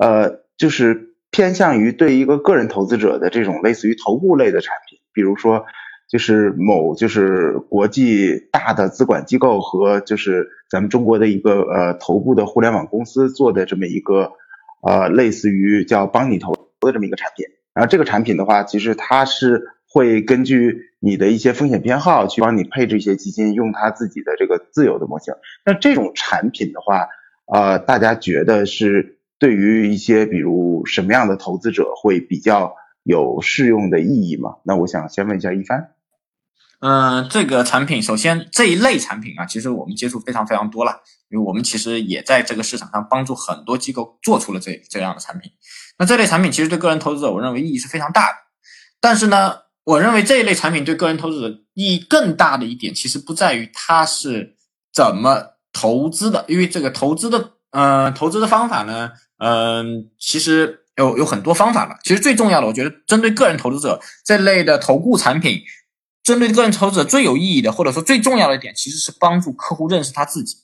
Speaker 2: 呃，就是偏向于对一个个人投资者的这种类似于头部类的产品，比如说就是某就是国际大的资管机构和就是咱们中国的一个呃头部的互联网公司做的这么一个呃类似于叫帮你投的这么一个产品，然后这个产品的话，其实它是。会根据你的一些风险偏好去帮你配置一些基金，用它自己的这个自由的模型。那这种产品的话，呃，大家觉得是对于一些比如什么样的投资者会比较有适用的意义吗？那我想先问一下一帆。
Speaker 3: 嗯，这个产品首先这一类产品啊，其实我们接触非常非常多了，因为我们其实也在这个市场上帮助很多机构做出了这这样的产品。那这类产品其实对个人投资者，我认为意义是非常大的。但是呢？我认为这一类产品对个人投资者意义更大的一点，其实不在于它是怎么投资的，因为这个投资的，嗯，投资的方法呢，嗯，其实有有很多方法了。其实最重要的，我觉得针对个人投资者这类的投顾产品，针对个人投资者最有意义的，或者说最重要的一点，其实是帮助客户认识他自己，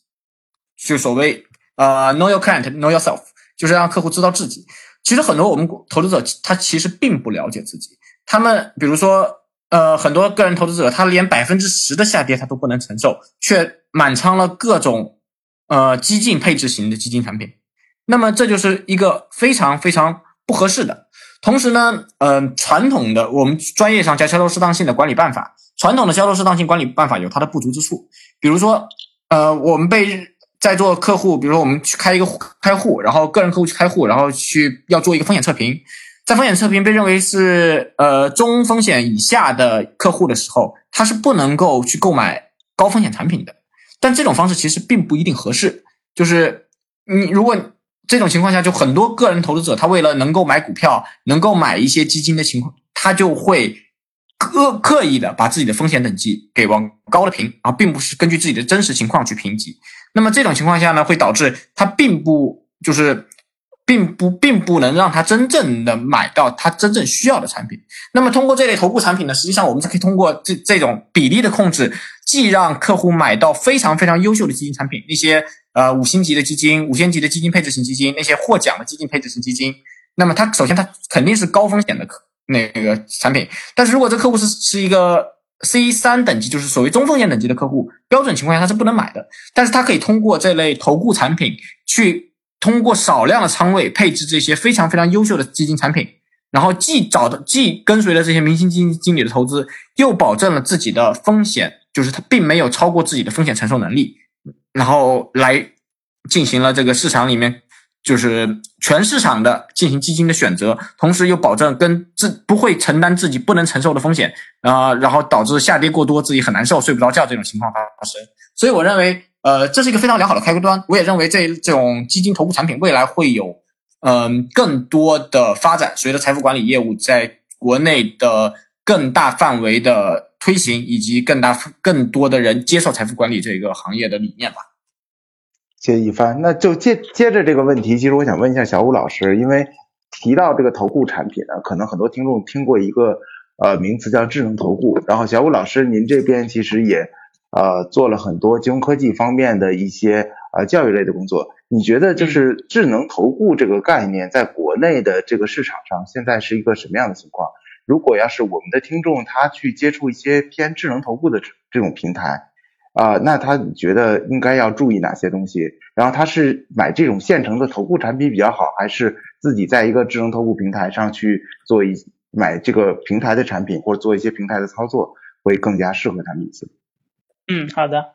Speaker 3: 就所谓呃，know your client，know yourself，就是让客户知道自己。其实很多我们投资者他其实并不了解自己。他们比如说，呃，很多个人投资者，他连百分之十的下跌他都不能承受，却满仓了各种呃激进配置型的基金产品，那么这就是一个非常非常不合适的。同时呢，嗯，传统的我们专业上叫销售适当性的管理办法，传统的销售适当性管理办法有它的不足之处，比如说，呃，我们被在座客户，比如说我们去开一个开户，然后个人客户去开户，然后去要做一个风险测评。在风险测评被认为是呃中风险以下的客户的时候，他是不能够去购买高风险产品的。但这种方式其实并不一定合适。就是你如果这种情况下，就很多个人投资者他为了能够买股票、能够买一些基金的情况，他就会刻刻意的把自己的风险等级给往高了评，而并不是根据自己的真实情况去评级。那么这种情况下呢，会导致他并不就是。并不并不能让他真正的买到他真正需要的产品。那么通过这类头部产品呢，实际上我们是可以通过这这种比例的控制，既让客户买到非常非常优秀的基金产品，那些呃五星级的基金、五星级的基金配置型基金，那些获奖的基金配置型基金。那么它首先它肯定是高风险的客那个产品，但是如果这客户是是一个 C 三等级，就是所谓中风险等级的客户，标准情况下他是不能买的。但是他可以通过这类投顾产品去。通过少量的仓位配置这些非常非常优秀的基金产品，然后既找的既跟随了这些明星基金经理的投资，又保证了自己的风险，就是他并没有超过自己的风险承受能力，然后来进行了这个市场里面就是全市场的进行基金的选择，同时又保证跟自不会承担自己不能承受的风险啊，然后导致下跌过多自己很难受睡不着觉这种情况发生。所以我认为。呃，这是一个非常良好的开端。我也认为这这种基金投顾产品未来会有嗯更多的发展，随着财富管理业务在国内的更大范围的推行，以及更大更多的人接受财富管理这个行业的理念吧。
Speaker 2: 谢谢一帆，那就接接着这个问题，其实我想问一下小武老师，因为提到这个投顾产品呢，可能很多听众听过一个呃名词叫智能投顾，然后小武老师您这边其实也。呃，做了很多金融科技方面的一些呃教育类的工作。你觉得就是智能投顾这个概念在国内的这个市场上现在是一个什么样的情况？如果要是我们的听众他去接触一些偏智能投顾的这种平台啊，那他觉得应该要注意哪些东西？然后他是买这种现成的投顾产品比较好，还是自己在一个智能投顾平台上去做一买这个平台的产品，或者做一些平台的操作会更加适合他们一些？
Speaker 4: 嗯，好的。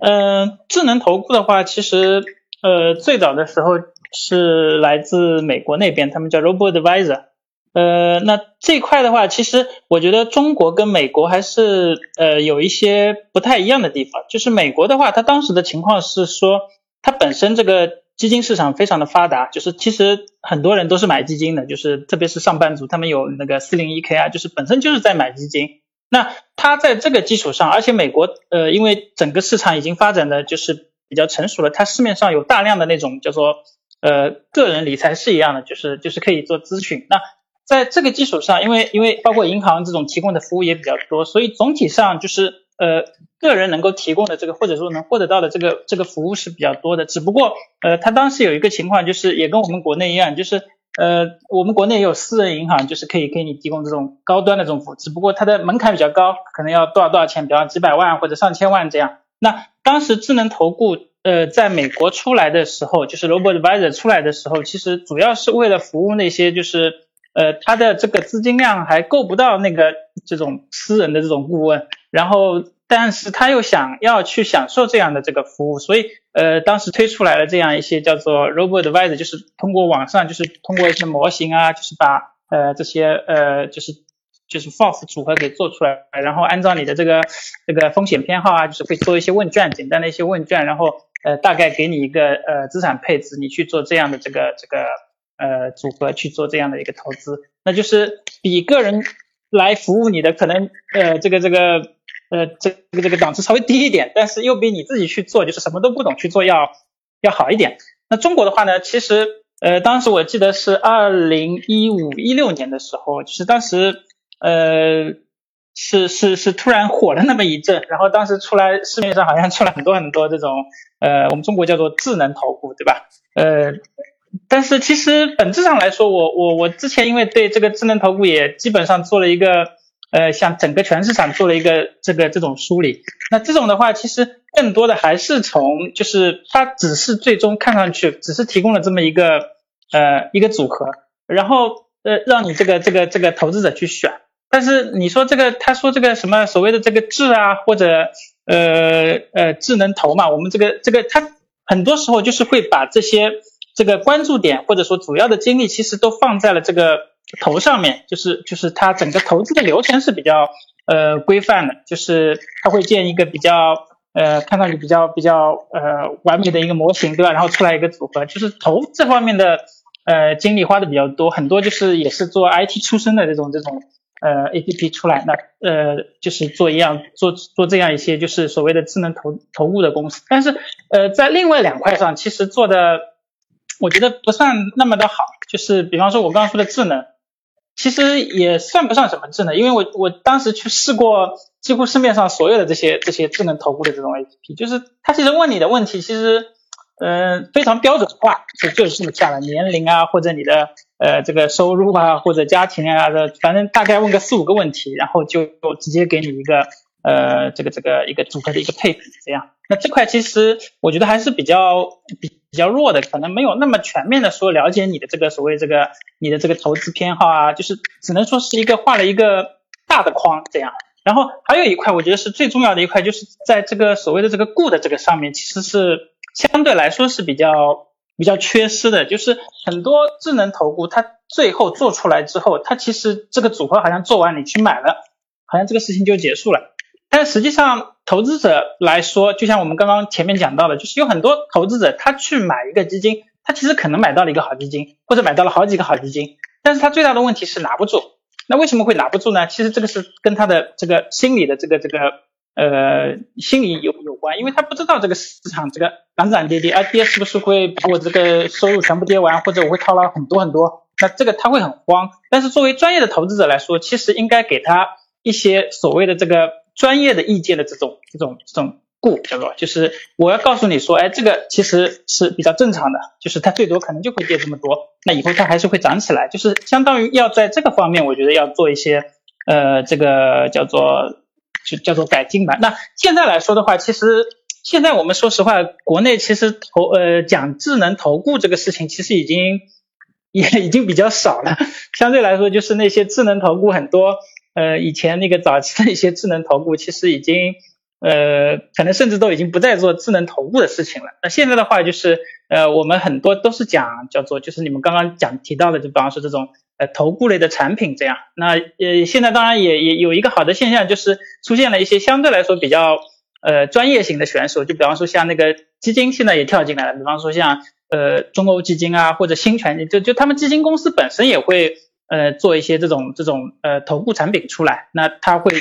Speaker 4: 嗯，智能投顾的话，其实呃最早的时候是来自美国那边，他们叫 Robo Advisor。呃，那这块的话，其实我觉得中国跟美国还是呃有一些不太一样的地方。就是美国的话，它当时的情况是说，它本身这个基金市场非常的发达，就是其实很多人都是买基金的，就是特别是上班族，他们有那个四零一 K 啊，就是本身就是在买基金。那它在这个基础上，而且美国呃，因为整个市场已经发展的就是比较成熟了，它市面上有大量的那种叫做呃个人理财是一样的，就是就是可以做咨询。那在这个基础上，因为因为包括银行这种提供的服务也比较多，所以总体上就是呃个人能够提供的这个或者说能获得到的这个这个服务是比较多的。只不过呃他当时有一个情况就是也跟我们国内一样，就是呃我们国内也有私人银行，就是可以给你提供这种高端的这种服务，只不过它的门槛比较高，可能要多少多少钱，比方几百万或者上千万这样。那当时智能投顾呃在美国出来的时候，就是 Robo Advisor 出来的时候，其实主要是为了服务那些就是呃他的这个资金量还够不到那个这种私人的这种顾问，然后但是他又想要去享受这样的这个服务，所以呃当时推出来了这样一些叫做 Robo Advisor，就是通过网上就是通过一些模型啊，就是把呃这些呃就是。就是 FOF 组合给做出来，然后按照你的这个这个风险偏好啊，就是会做一些问卷，简单的一些问卷，然后呃大概给你一个呃资产配置，你去做这样的这个这个呃组合去做这样的一个投资，那就是比个人来服务你的可能呃这个这个呃这个这个档次稍微低一点，但是又比你自己去做就是什么都不懂去做要要好一点。那中国的话呢，其实呃当时我记得是二零一五一六年的时候，就是当时。呃，是是是突然火了那么一阵，然后当时出来市面上好像出来很多很多这种，呃，我们中国叫做智能投顾，对吧？呃，但是其实本质上来说，我我我之前因为对这个智能投顾也基本上做了一个，呃，像整个全市场做了一个这个这种梳理。那这种的话，其实更多的还是从就是它只是最终看上去只是提供了这么一个呃一个组合，然后呃让你这个这个这个投资者去选。但是你说这个，他说这个什么所谓的这个智啊，或者呃呃智能投嘛，我们这个这个他很多时候就是会把这些这个关注点或者说主要的精力，其实都放在了这个投上面，就是就是它整个投资的流程是比较呃规范的，就是它会建一个比较呃看上去比较比较呃完美的一个模型，对吧？然后出来一个组合，就是投这方面的呃精力花的比较多，很多就是也是做 IT 出身的这种这种。呃，A P P 出来，那呃，就是做一样做做这样一些，就是所谓的智能投投顾的公司。但是呃，在另外两块上，其实做的我觉得不算那么的好。就是比方说，我刚刚说的智能，其实也算不上什么智能，因为我我当时去试过几乎市面上所有的这些这些智能投顾的这种 A P P，就是它其实问你的问题，其实。嗯，非常标准化，就就是这么下的年龄啊，或者你的呃这个收入啊，或者家庭啊的，反正大概问个四五个问题，然后就直接给你一个呃这个这个一个组合的一个配比这样。那这块其实我觉得还是比较比比较弱的，可能没有那么全面的说了解你的这个所谓这个你的这个投资偏好啊，就是只能说是一个画了一个大的框这样。然后还有一块我觉得是最重要的一块，就是在这个所谓的这个 good 这个上面，其实是。相对来说是比较比较缺失的，就是很多智能投顾，它最后做出来之后，它其实这个组合好像做完，你去买了，好像这个事情就结束了。但实际上，投资者来说，就像我们刚刚前面讲到的，就是有很多投资者他去买一个基金，他其实可能买到了一个好基金，或者买到了好几个好基金，但是他最大的问题是拿不住。那为什么会拿不住呢？其实这个是跟他的这个心理的这个这个。呃，心理有有关，因为他不知道这个市场这个涨涨跌跌，啊跌是不是会把我这个收入全部跌完，或者我会套牢很多很多，那这个他会很慌。但是作为专业的投资者来说，其实应该给他一些所谓的这个专业的意见的这种这种这种顾，叫做就是我要告诉你说，哎，这个其实是比较正常的，就是它最多可能就会跌这么多，那以后它还是会涨起来，就是相当于要在这个方面，我觉得要做一些呃这个叫做。就叫做改进吧。那现在来说的话，其实现在我们说实话，国内其实投呃讲智能投顾这个事情，其实已经也已经比较少了。相对来说，就是那些智能投顾很多，呃以前那个早期的一些智能投顾，其实已经呃可能甚至都已经不再做智能投顾的事情了。那现在的话，就是呃我们很多都是讲叫做就是你们刚刚讲提到的，就比方说这种。呃，投顾类的产品这样，那呃，现在当然也也有一个好的现象，就是出现了一些相对来说比较呃专业型的选手，就比方说像那个基金现在也跳进来了，比方说像呃中欧基金啊或者新权，就就他们基金公司本身也会呃做一些这种这种呃投顾产品出来，那他会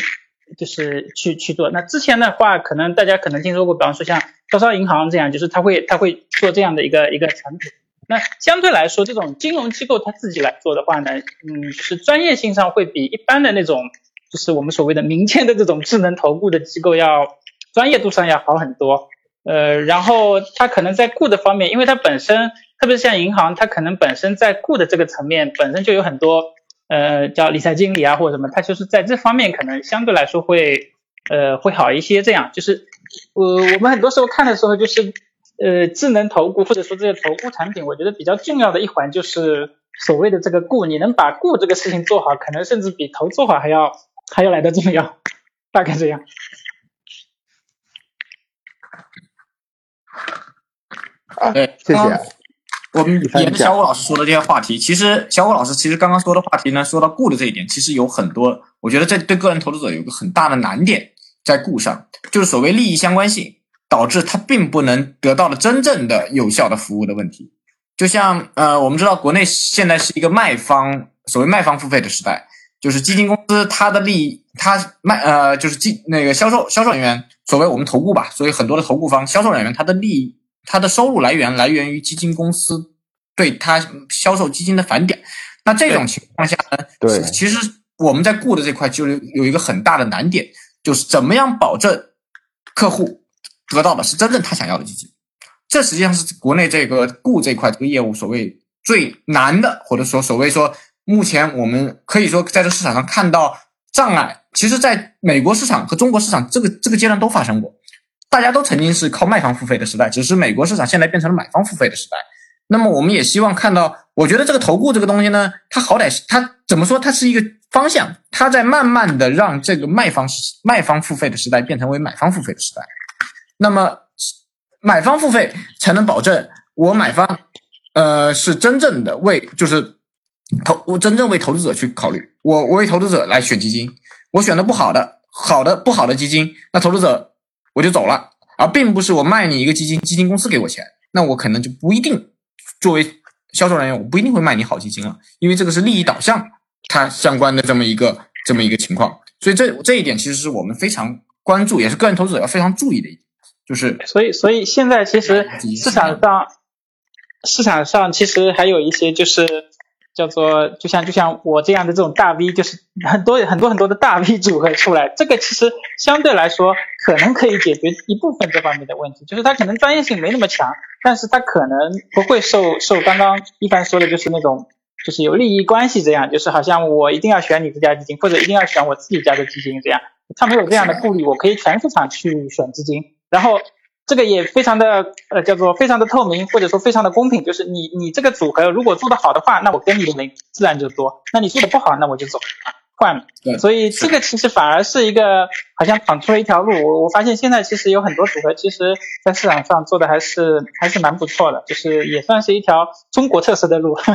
Speaker 4: 就是去去做。那之前的话，可能大家可能听说过，比方说像招商银行这样，就是他会他会做这样的一个一个产品。那相对来说，这种金融机构他自己来做的话呢，嗯，是专业性上会比一般的那种，就是我们所谓的民间的这种智能投顾的机构要专业度上要好很多。呃，然后他可能在顾的方面，因为他本身，特别是像银行，它可能本身在顾的这个层面本身就有很多，呃，叫理财经理啊或者什么，它就是在这方面可能相对来说会，呃，会好一些。这样就是，呃，我们很多时候看的时候就是。呃，智能投顾或者说这些投顾产品，我觉得比较重要的一环就是所谓的这个顾，你能把顾这个事情做好，可能甚至比投做好还要还要来的重要，大概这样。
Speaker 2: 啊，谢谢。
Speaker 3: 我们沿着小武老师说的这些话题，其实小武老师其实刚刚说的话题呢，说到顾的这一点，其实有很多，我觉得这对个人投资者有个很大的难点在顾上，就是所谓利益相关性。导致他并不能得到了真正的有效的服务的问题，就像呃，我们知道国内现在是一个卖方，所谓卖方付费的时代，就是基金公司它的利益，它卖呃就是基那个销售销售人员，所谓我们投顾吧，所以很多的投顾方销售人员，他的利益，他的收入来源来源于基金公司对他销售基金的返点，那这种情况下呢，
Speaker 2: 对，
Speaker 3: 其实我们在顾的这块就有一个很大的难点，就是怎么样保证客户。得到的是真正他想要的基金，这实际上是国内这个顾这块这个业务所谓最难的，或者说所谓说目前我们可以说在这市场上看到障碍，其实在美国市场和中国市场这个这个阶段都发生过，大家都曾经是靠卖方付费的时代，只是美国市场现在变成了买方付费的时代。那么我们也希望看到，我觉得这个投顾这个东西呢，它好歹是它怎么说，它是一个方向，它在慢慢的让这个卖方卖方付费的时代变成为买方付费的时代。那么，买方付费才能保证我买方，呃，是真正的为就是投我真正为投资者去考虑，我我为投资者来选基金，我选的不好的好的不好的基金，那投资者我就走了，而并不是我卖你一个基金，基金公司给我钱，那我可能就不一定作为销售人员，我不一定会卖你好基金了，因为这个是利益导向它相关的这么一个这么一个情况，所以这这一点其实是我们非常关注，也是个人投资者要非常注意的一点。就是，
Speaker 4: 所以，所以现在其实市场上，市场上其实还有一些就是叫做，就像就像我这样的这种大 V，就是很多很多很多的大 V 组合出来，这个其实相对来说可能可以解决一部分这方面的问题，就是它可能专业性没那么强，但是它可能不会受受刚刚一凡说的就是那种就是有利益关系这样，就是好像我一定要选你这家基金，或者一定要选我自己家的基金这样，他没有这样的顾虑，我可以全市场去选基金。然后这个也非常的呃叫做非常的透明或者说非常的公平，就是你你这个组合如果做得好的话，那我跟你的人自然就多；那你做的不好，那我就走换了。所以这个其实反而是一个好像闯出了一条路。我我发现现在其实有很多组合，其实在市场上做的还是还是蛮不错的，就是也算是一条中国特色的路。(laughs)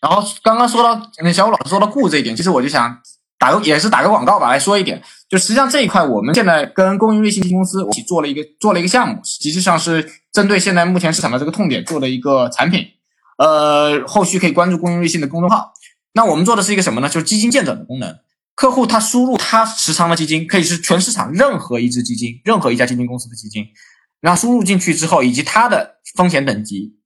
Speaker 3: 然后刚刚说到那小武老师说到顾这一点，其实我就想。打个也是打个广告吧，来说一点，就实际上这一块，我们现在跟公营瑞信公司一起做了一个做了一个项目，实际上是针对现在目前市场的这个痛点做的一个产品。呃，后续可以关注公营瑞信的公众号。那我们做的是一个什么呢？就是基金见证的功能。客户他输入他持仓的基金，可以是全市场任何一只基金，任何一家基金公司的基金，然后输入进去之后，以及它的风险等级，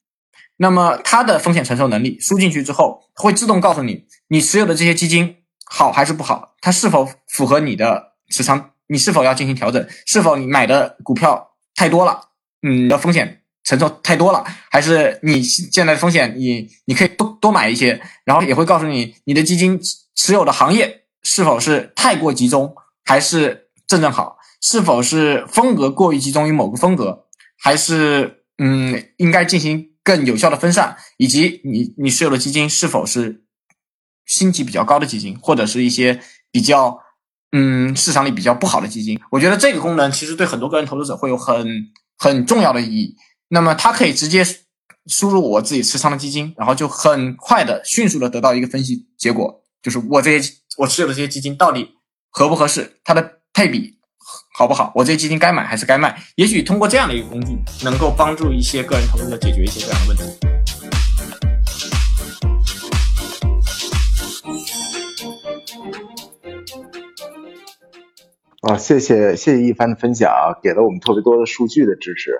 Speaker 3: 那么它的风险承受能力，输进去之后会自动告诉你，你持有的这些基金。好还是不好？它是否符合你的持仓？你是否要进行调整？是否你买的股票太多了？嗯，你的风险承受太多了？还是你现在的风险你你可以多多买一些？然后也会告诉你你的基金持有的行业是否是太过集中，还是正正好？是否是风格过于集中于某个风格？还是嗯应该进行更有效的分散？以及你你持有的基金是否是？星级比较高的基金，或者是一些比较嗯市场里比较不好的基金，我觉得这个功能其实对很多个人投资者会有很很重要的意义。那么它可以直接输入我自己持仓的基金，然后就很快的、迅速的得到一个分析结果，就是我这些我持有的这些基金到底合不合适，它的配比好不好，我这些基金该买还是该卖？也许通过这样的一个工具，能够帮助一些个人投资者解决一些这样的问题。
Speaker 2: 啊，谢谢谢谢一帆的分享，给了我们特别多的数据的支持。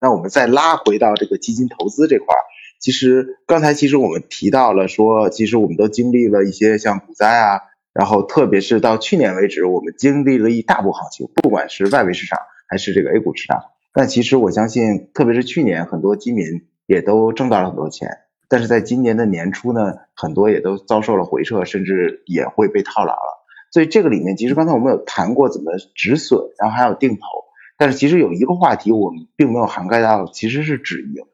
Speaker 2: 那我们再拉回到这个基金投资这块儿，其实刚才其实我们提到了说，其实我们都经历了一些像股灾啊，然后特别是到去年为止，我们经历了一大波行情，不管是外围市场还是这个 A 股市场。但其实我相信，特别是去年，很多基民也都挣到了很多钱。但是在今年的年初呢，很多也都遭受了回撤，甚至也会被套牢了。所以这个里面，其实刚才我们有谈过怎么止损，然后还有定投。但是其实有一个话题我们并没有涵盖到，其实是止盈。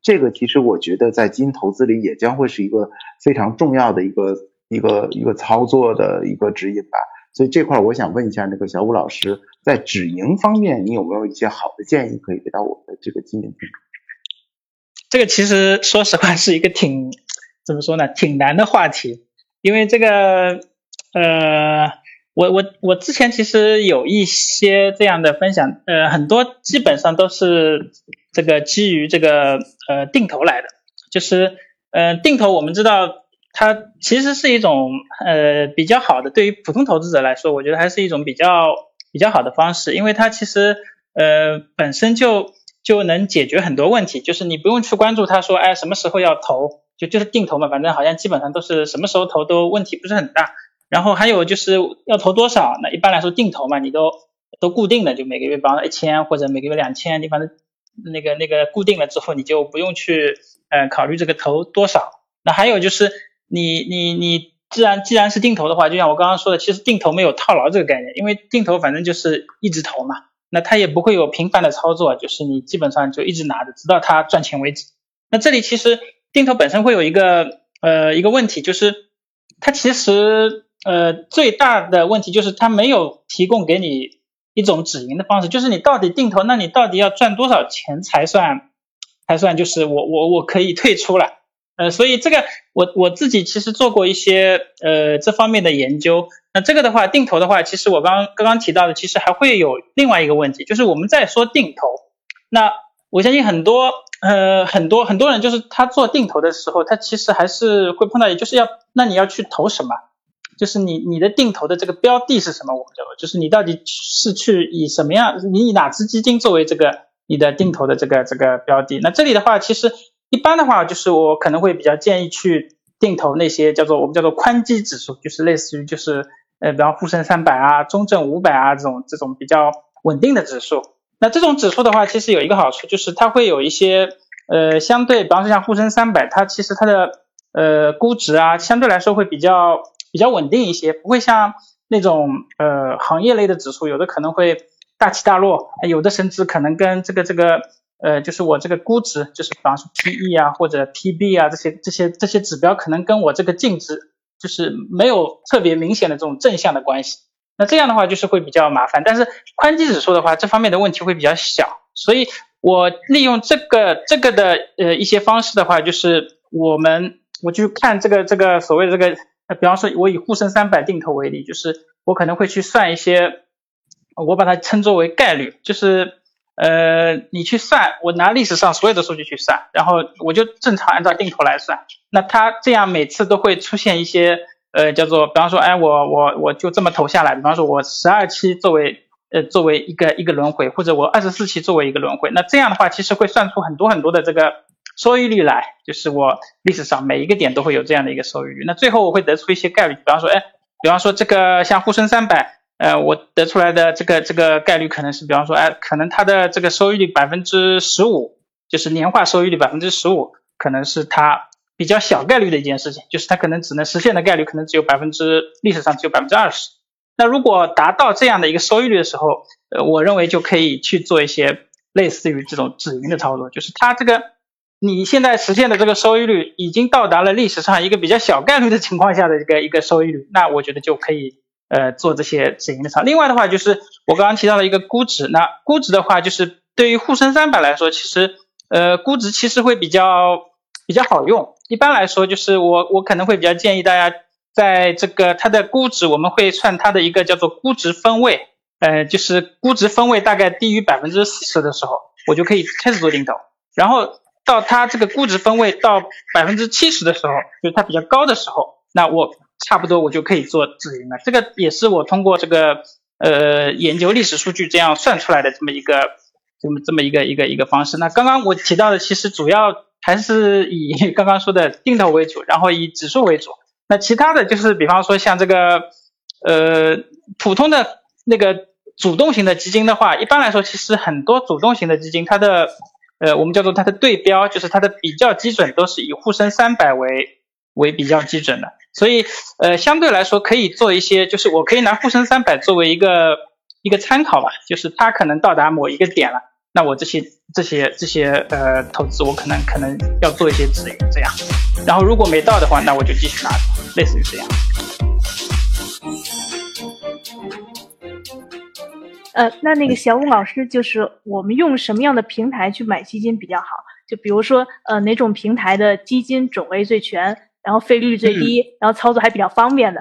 Speaker 2: 这个其实我觉得在基金投资里也将会是一个非常重要的一个一个一个操作的一个指引吧。所以这块我想问一下那个小武老师，在止盈方面，你有没有一些好的建议可以给到我们的这个基金听众？
Speaker 4: 这个其实说实话是一个挺怎么说呢，挺难的话题，因为这个呃，我我我之前其实有一些这样的分享，呃，很多基本上都是这个基于这个呃定投来的，就是呃定投我们知道。它其实是一种呃比较好的，对于普通投资者来说，我觉得还是一种比较比较好的方式，因为它其实呃本身就就能解决很多问题，就是你不用去关注它说哎什么时候要投，就就是定投嘛，反正好像基本上都是什么时候投都问题不是很大。然后还有就是要投多少，那一般来说定投嘛，你都都固定的，就每个月帮一千或者每个月两千，你反正那个那个固定了之后，你就不用去呃考虑这个投多少。那还有就是。你你你，既然既然是定投的话，就像我刚刚说的，其实定投没有套牢这个概念，因为定投反正就是一直投嘛，那它也不会有频繁的操作，就是你基本上就一直拿着，直到它赚钱为止。那这里其实定投本身会有一个呃一个问题，就是它其实呃最大的问题就是它没有提供给你一种止盈的方式，就是你到底定投，那你到底要赚多少钱才算才算就是我我我可以退出了。呃，所以这个我我自己其实做过一些呃这方面的研究。那这个的话，定投的话，其实我刚刚刚提到的，其实还会有另外一个问题，就是我们在说定投，那我相信很多呃很多很多人就是他做定投的时候，他其实还是会碰到，也就是要那你要去投什么，就是你你的定投的这个标的是什么？我们叫做就是你到底是去以什么样，你以哪只基金作为这个你的定投的这个这个标的？那这里的话，其实。一般的话，就是我可能会比较建议去定投那些叫做我们叫做宽基指数，就是类似于就是呃，比方沪深三百啊、中证五百啊这种这种比较稳定的指数。那这种指数的话，其实有一个好处，就是它会有一些呃相对，比方说像沪深三百，它其实它的呃估值啊，相对来说会比较比较稳定一些，不会像那种呃行业类的指数，有的可能会大起大落，有的甚至可能跟这个这个。呃，就是我这个估值，就是比方说 P E 啊或者 P B 啊这些这些这些指标，可能跟我这个净值就是没有特别明显的这种正向的关系。那这样的话就是会比较麻烦。但是宽基指数的话，这方面的问题会比较小。所以我利用这个这个的呃一些方式的话，就是我们我就看这个这个所谓的这个，比方说我以沪深三百定投为例，就是我可能会去算一些，我把它称作为概率，就是。呃，你去算，我拿历史上所有的数据去算，然后我就正常按照定投来算。那它这样每次都会出现一些呃叫做，比方说，哎，我我我就这么投下来，比方说我十二期作为呃作为一个一个轮回，或者我二十四期作为一个轮回。那这样的话，其实会算出很多很多的这个收益率来，就是我历史上每一个点都会有这样的一个收益率。那最后我会得出一些概率，比方说，哎，比方说这个像沪深三百。呃，我得出来的这个这个概率可能是，比方说，哎，可能它的这个收益率百分之十五，就是年化收益率百分之十五，可能是它比较小概率的一件事情，就是它可能只能实现的概率可能只有百分之历史上只有百分之二十。那如果达到这样的一个收益率的时候，呃，我认为就可以去做一些类似于这种止盈的操作，就是它这个你现在实现的这个收益率已经到达了历史上一个比较小概率的情况下的一个一个收益率，那我觉得就可以。呃，做这些止盈的仓。另外的话，就是我刚刚提到的一个估值。那估值的话，就是对于沪深三百来说，其实呃，估值其实会比较比较好用。一般来说，就是我我可能会比较建议大家，在这个它的估值，我们会算它的一个叫做估值分位。呃，就是估值分位大概低于百分之四十的时候，我就可以开始做定投。然后到它这个估值分位到百分之七十的时候，就是它比较高的时候，那我。差不多我就可以做止盈了，这个也是我通过这个呃研究历史数据这样算出来的这么一个这么这么一个一个一个方式。那刚刚我提到的，其实主要还是以刚刚说的定投为主，然后以指数为主。那其他的就是，比方说像这个呃普通的那个主动型的基金的话，一般来说，其实很多主动型的基金，它的呃我们叫做它的对标，就是它的比较基准都是以沪深三百为为比较基准的。所以呃相对来说可以做一些，就是我可以拿沪深三百作为一个一个参考吧，就是它可能到达某一个点了，那我这些这些这些呃投资我可能可能要做一些止盈这样。然后如果没到的话，那我就继续拿，类似于这样。
Speaker 1: 呃，那那个小武老师，就是我们用什么样的平台去买基金比较好？就比如说，呃，哪种平台的基金种类最全，然后费率最低，然后操作还比较方便的？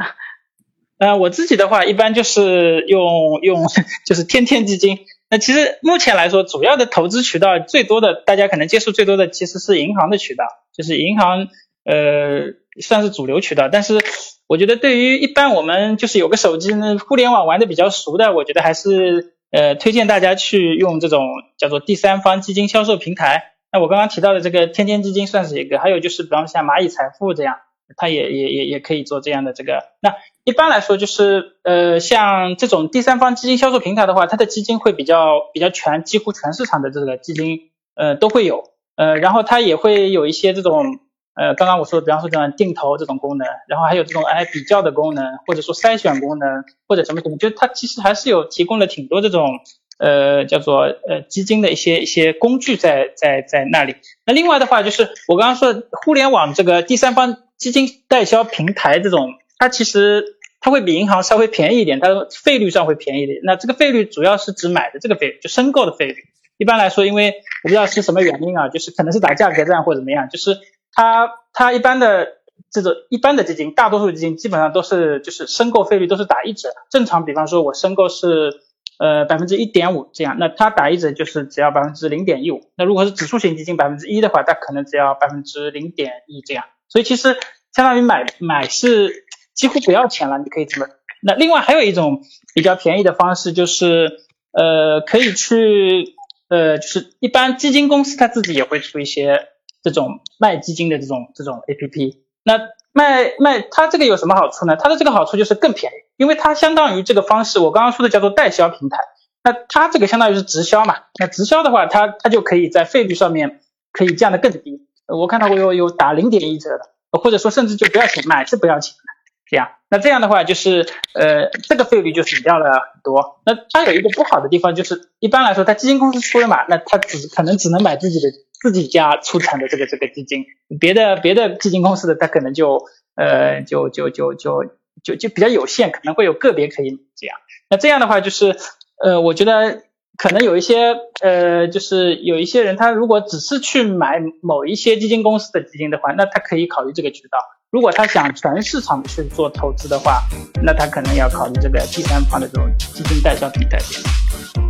Speaker 4: 呃，我自己的话，一般就是用用 (laughs) 就是天天基金。那其实目前来说，主要的投资渠道最多的，大家可能接触最多的其实是银行的渠道，就是银行。呃，算是主流渠道，但是我觉得对于一般我们就是有个手机呢，互联网玩的比较熟的，我觉得还是呃推荐大家去用这种叫做第三方基金销售平台。那我刚刚提到的这个天天基金算是一个，还有就是比方像蚂蚁财富这样，它也也也也可以做这样的这个。那一般来说就是呃像这种第三方基金销售平台的话，它的基金会比较比较全，几乎全市场的这个基金呃都会有，呃然后它也会有一些这种。呃，刚刚我说的，比方说这种定投这种功能，然后还有这种哎比较的功能，或者说筛选功能，或者什么什么，就它其实还是有提供了挺多这种呃叫做呃基金的一些一些工具在在在那里。那另外的话，就是我刚刚说的互联网这个第三方基金代销平台这种，它其实它会比银行稍微便宜一点，它的费率上会便宜一点。那这个费率主要是指买的这个费，就申购的费率。一般来说，因为我不知道是什么原因啊，就是可能是打价格战或者怎么样，就是。它它一般的这种一般的基金，大多数基金基本上都是就是申购费率都是打一折，正常比方说我申购是呃百分之一点五这样，那它打一折就是只要百分之零点一五。那如果是指数型基金百分之一的话，它可能只要百分之零点一这样。所以其实相当于买买是几乎不要钱了，你可以这么。那另外还有一种比较便宜的方式就是呃可以去呃就是一般基金公司它自己也会出一些。这种卖基金的这种这种 A P P，那卖卖它这个有什么好处呢？它的这个好处就是更便宜，因为它相当于这个方式，我刚刚说的叫做代销平台，那它这个相当于是直销嘛，那直销的话，它它就可以在费率上面可以降得更低，我看到过有有打零点一折的，或者说甚至就不要钱买是不要钱的。这样，那这样的话就是，呃，这个费率就省掉了很多。那它有一个不好的地方，就是一般来说，它基金公司出的嘛，那它只可能只能买自己的自己家出产的这个这个基金，别的别的基金公司的它可能就，呃，就就就就就就比较有限，可能会有个别可以这样。那这样的话就是，呃，我觉得可能有一些，呃，就是有一些人他如果只是去买某一些基金公司的基金的话，那他可以考虑这个渠道。如果他想全市场去做投资的话，那他可能要考虑这个第三方的这种基金代销平台。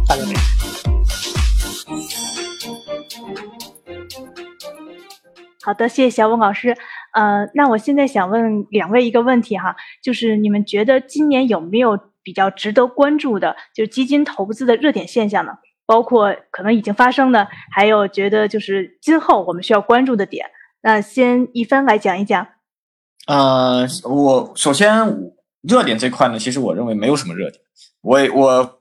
Speaker 4: 大概这样。
Speaker 1: 好的，谢谢小武老师。呃，那我现在想问两位一个问题哈，就是你们觉得今年有没有比较值得关注的，就是基金投资的热点现象呢？包括可能已经发生的，还有觉得就是今后我们需要关注的点。那先一帆来讲一讲。
Speaker 3: 呃，我首先热点这块呢，其实我认为没有什么热点。我我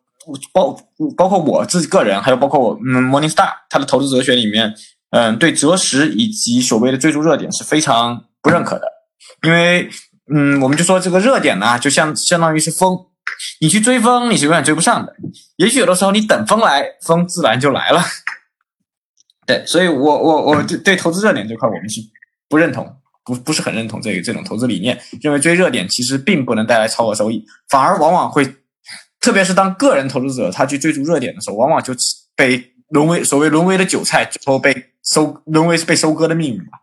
Speaker 3: 包包括我自己个人，还有包括我嗯，Morningstar 它的投资哲学里面，嗯，对择时以及所谓的追逐热点是非常不认可的。因为嗯，我们就说这个热点呢，就像相当于是风，你去追风，你是永远追不上的。也许有的时候你等风来，风自然就来了。对，所以我我我对对投资热点这块，我们是不认同。不不是很认同这个这种投资理念，认为追热点其实并不能带来超额收益，反而往往会，特别是当个人投资者他去追逐热点的时候，往往就被沦为所谓沦为的韭菜，最后被收沦为是被收割的命运吧。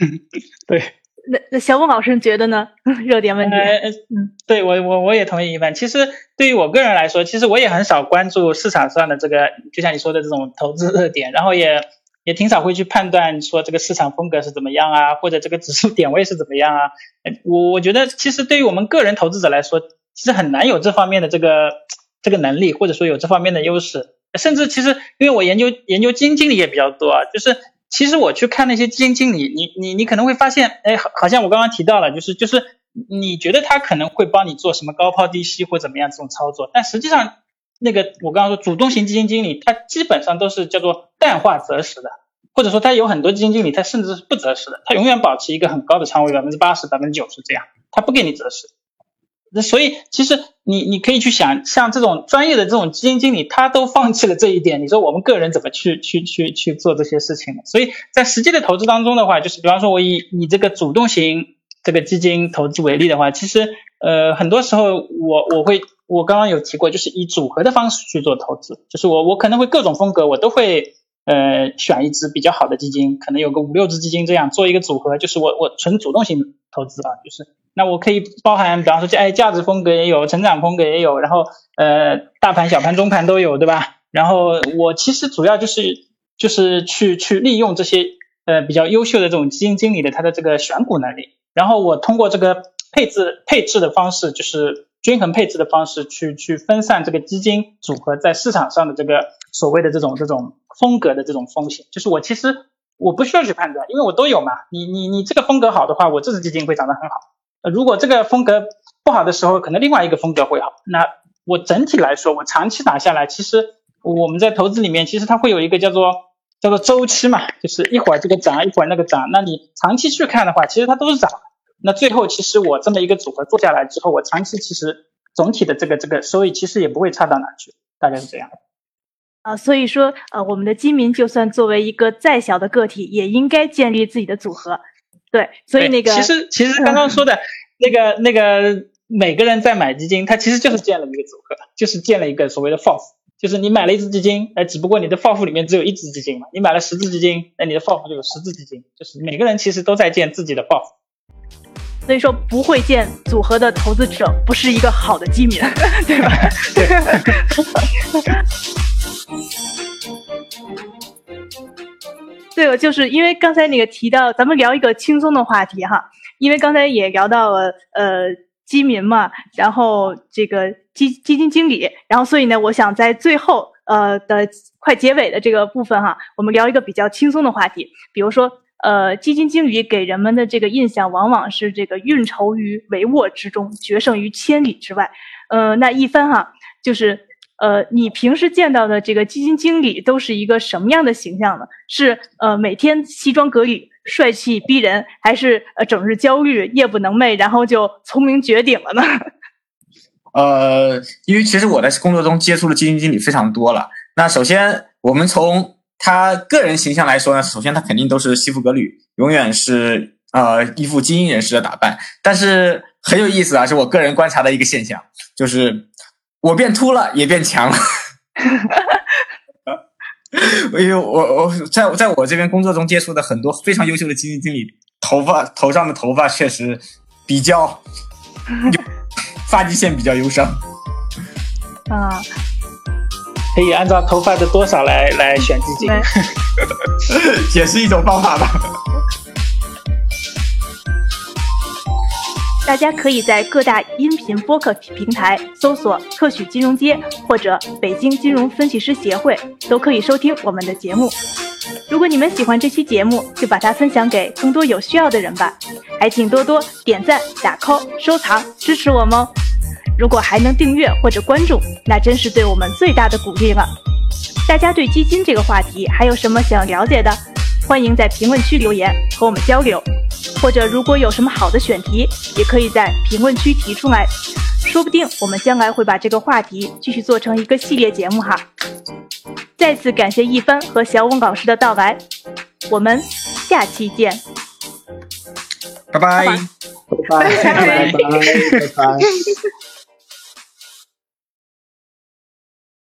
Speaker 4: 嗯，(laughs) 对。
Speaker 1: 那那小武老师觉得呢？(laughs) 热点问题？
Speaker 4: 嗯，对我我我也同意一半。其实对于我个人来说，其实我也很少关注市场上的这个，就像你说的这种投资热点，然后也。也挺少会去判断说这个市场风格是怎么样啊，或者这个指数点位是怎么样啊。我我觉得其实对于我们个人投资者来说，其实很难有这方面的这个这个能力，或者说有这方面的优势。甚至其实因为我研究研究基金经理也比较多啊，就是其实我去看那些基金经理，你你你可能会发现，哎，好好像我刚刚提到了，就是就是你觉得他可能会帮你做什么高抛低吸或怎么样这种操作，但实际上那个我刚刚说主动型基金经理，他基本上都是叫做淡化择时的。或者说他有很多基金经理，他甚至是不择时的，他永远保持一个很高的仓位，百分之八十、百分之九十这样，他不给你择时。那所以其实你你可以去想，像这种专业的这种基金经理，他都放弃了这一点，你说我们个人怎么去去去去做这些事情呢？所以在实际的投资当中的话，就是比方说我以以这个主动型这个基金投资为例的话，其实呃很多时候我我会我刚刚有提过，就是以组合的方式去做投资，就是我我可能会各种风格我都会。呃，选一只比较好的基金，可能有个五六只基金这样做一个组合，就是我我纯主动型投资啊，就是那我可以包含，比方说哎价值风格也有，成长风格也有，然后呃大盘、小盘、中盘都有，对吧？然后我其实主要就是就是去去利用这些呃比较优秀的这种基金经理的他的这个选股能力，然后我通过这个配置配置的方式，就是均衡配置的方式去去分散这个基金组合在市场上的这个所谓的这种这种。风格的这种风险，就是我其实我不需要去判断，因为我都有嘛。你你你这个风格好的话，我这支基金会涨得很好。如果这个风格不好的时候，可能另外一个风格会好。那我整体来说，我长期打下来，其实我们在投资里面，其实它会有一个叫做叫做周期嘛，就是一会儿这个涨，一会儿那个涨。那你长期去看的话，其实它都是涨。那最后其实我这么一个组合做下来之后，我长期其实总体的这个这个收益其实也不会差到哪去，大概是这样。
Speaker 1: 啊，所以说，呃，我们的基民就算作为一个再小的个体，也应该建立自己的组合。对，所以那个
Speaker 4: 其实其实刚刚说的那个那个每个人在买基金，他其实就是建了一个组合，就是建了一个所谓的 FOF，就是你买了一只基金，哎，只不过你的 FOF 里面只有一只基金嘛，你买了十只基金，那你的 FOF 就有十只基金，就是每个人其实都在建自己的 FOF。
Speaker 1: 所以说，不会建组合的投资者不是一个好的基民，(laughs) 对吧？(laughs) 对 (laughs) 了，就是因为刚才那个提到，咱们聊一个轻松的话题哈，因为刚才也聊到了呃基民嘛，然后这个基基金经理，然后所以呢，我想在最后呃的快结尾的这个部分哈，我们聊一个比较轻松的话题，比如说。呃，基金经理给人们的这个印象往往是这个运筹于帷幄之中，决胜于千里之外。呃，那一帆哈，就是呃，你平时见到的这个基金经理都是一个什么样的形象呢？是呃，每天西装革履、帅气逼人，还是呃，整日焦虑、夜不能寐，然后就聪明绝顶了呢？(laughs)
Speaker 3: 呃，因为其实我在工作中接触的基金经理非常多了。那首先，我们从他个人形象来说呢，首先他肯定都是西服革履，永远是呃一副精英人士的打扮。但是很有意思啊，是我个人观察的一个现象，就是我变秃了，也变强了。(laughs) 因为我我在在我这边工作中接触的很多非常优秀的基金经理，头发头上的头发确实比较 (laughs) 发际线比较忧伤
Speaker 1: 啊。
Speaker 4: 可以按照头发的多少来来选基金，(laughs)
Speaker 3: 也是一种方法吧。
Speaker 1: 大家可以在各大音频播客平台搜索“特许金融街”或者“北京金融分析师协会”，都可以收听我们的节目。如果你们喜欢这期节目，就把它分享给更多有需要的人吧。还请多多点赞、打 call、收藏，支持我们哦。如果还能订阅或者关注，那真是对我们最大的鼓励了。大家对基金这个话题还有什么想了解的？欢迎在评论区留言和我们交流，或者如果有什么好的选题，也可以在评论区提出来，说不定我们将来会把这个话题继续做成一个系列节目哈。再次感谢一帆和小翁老师的到来，我们下期见，
Speaker 3: 拜拜，
Speaker 2: 拜拜，拜拜，拜拜。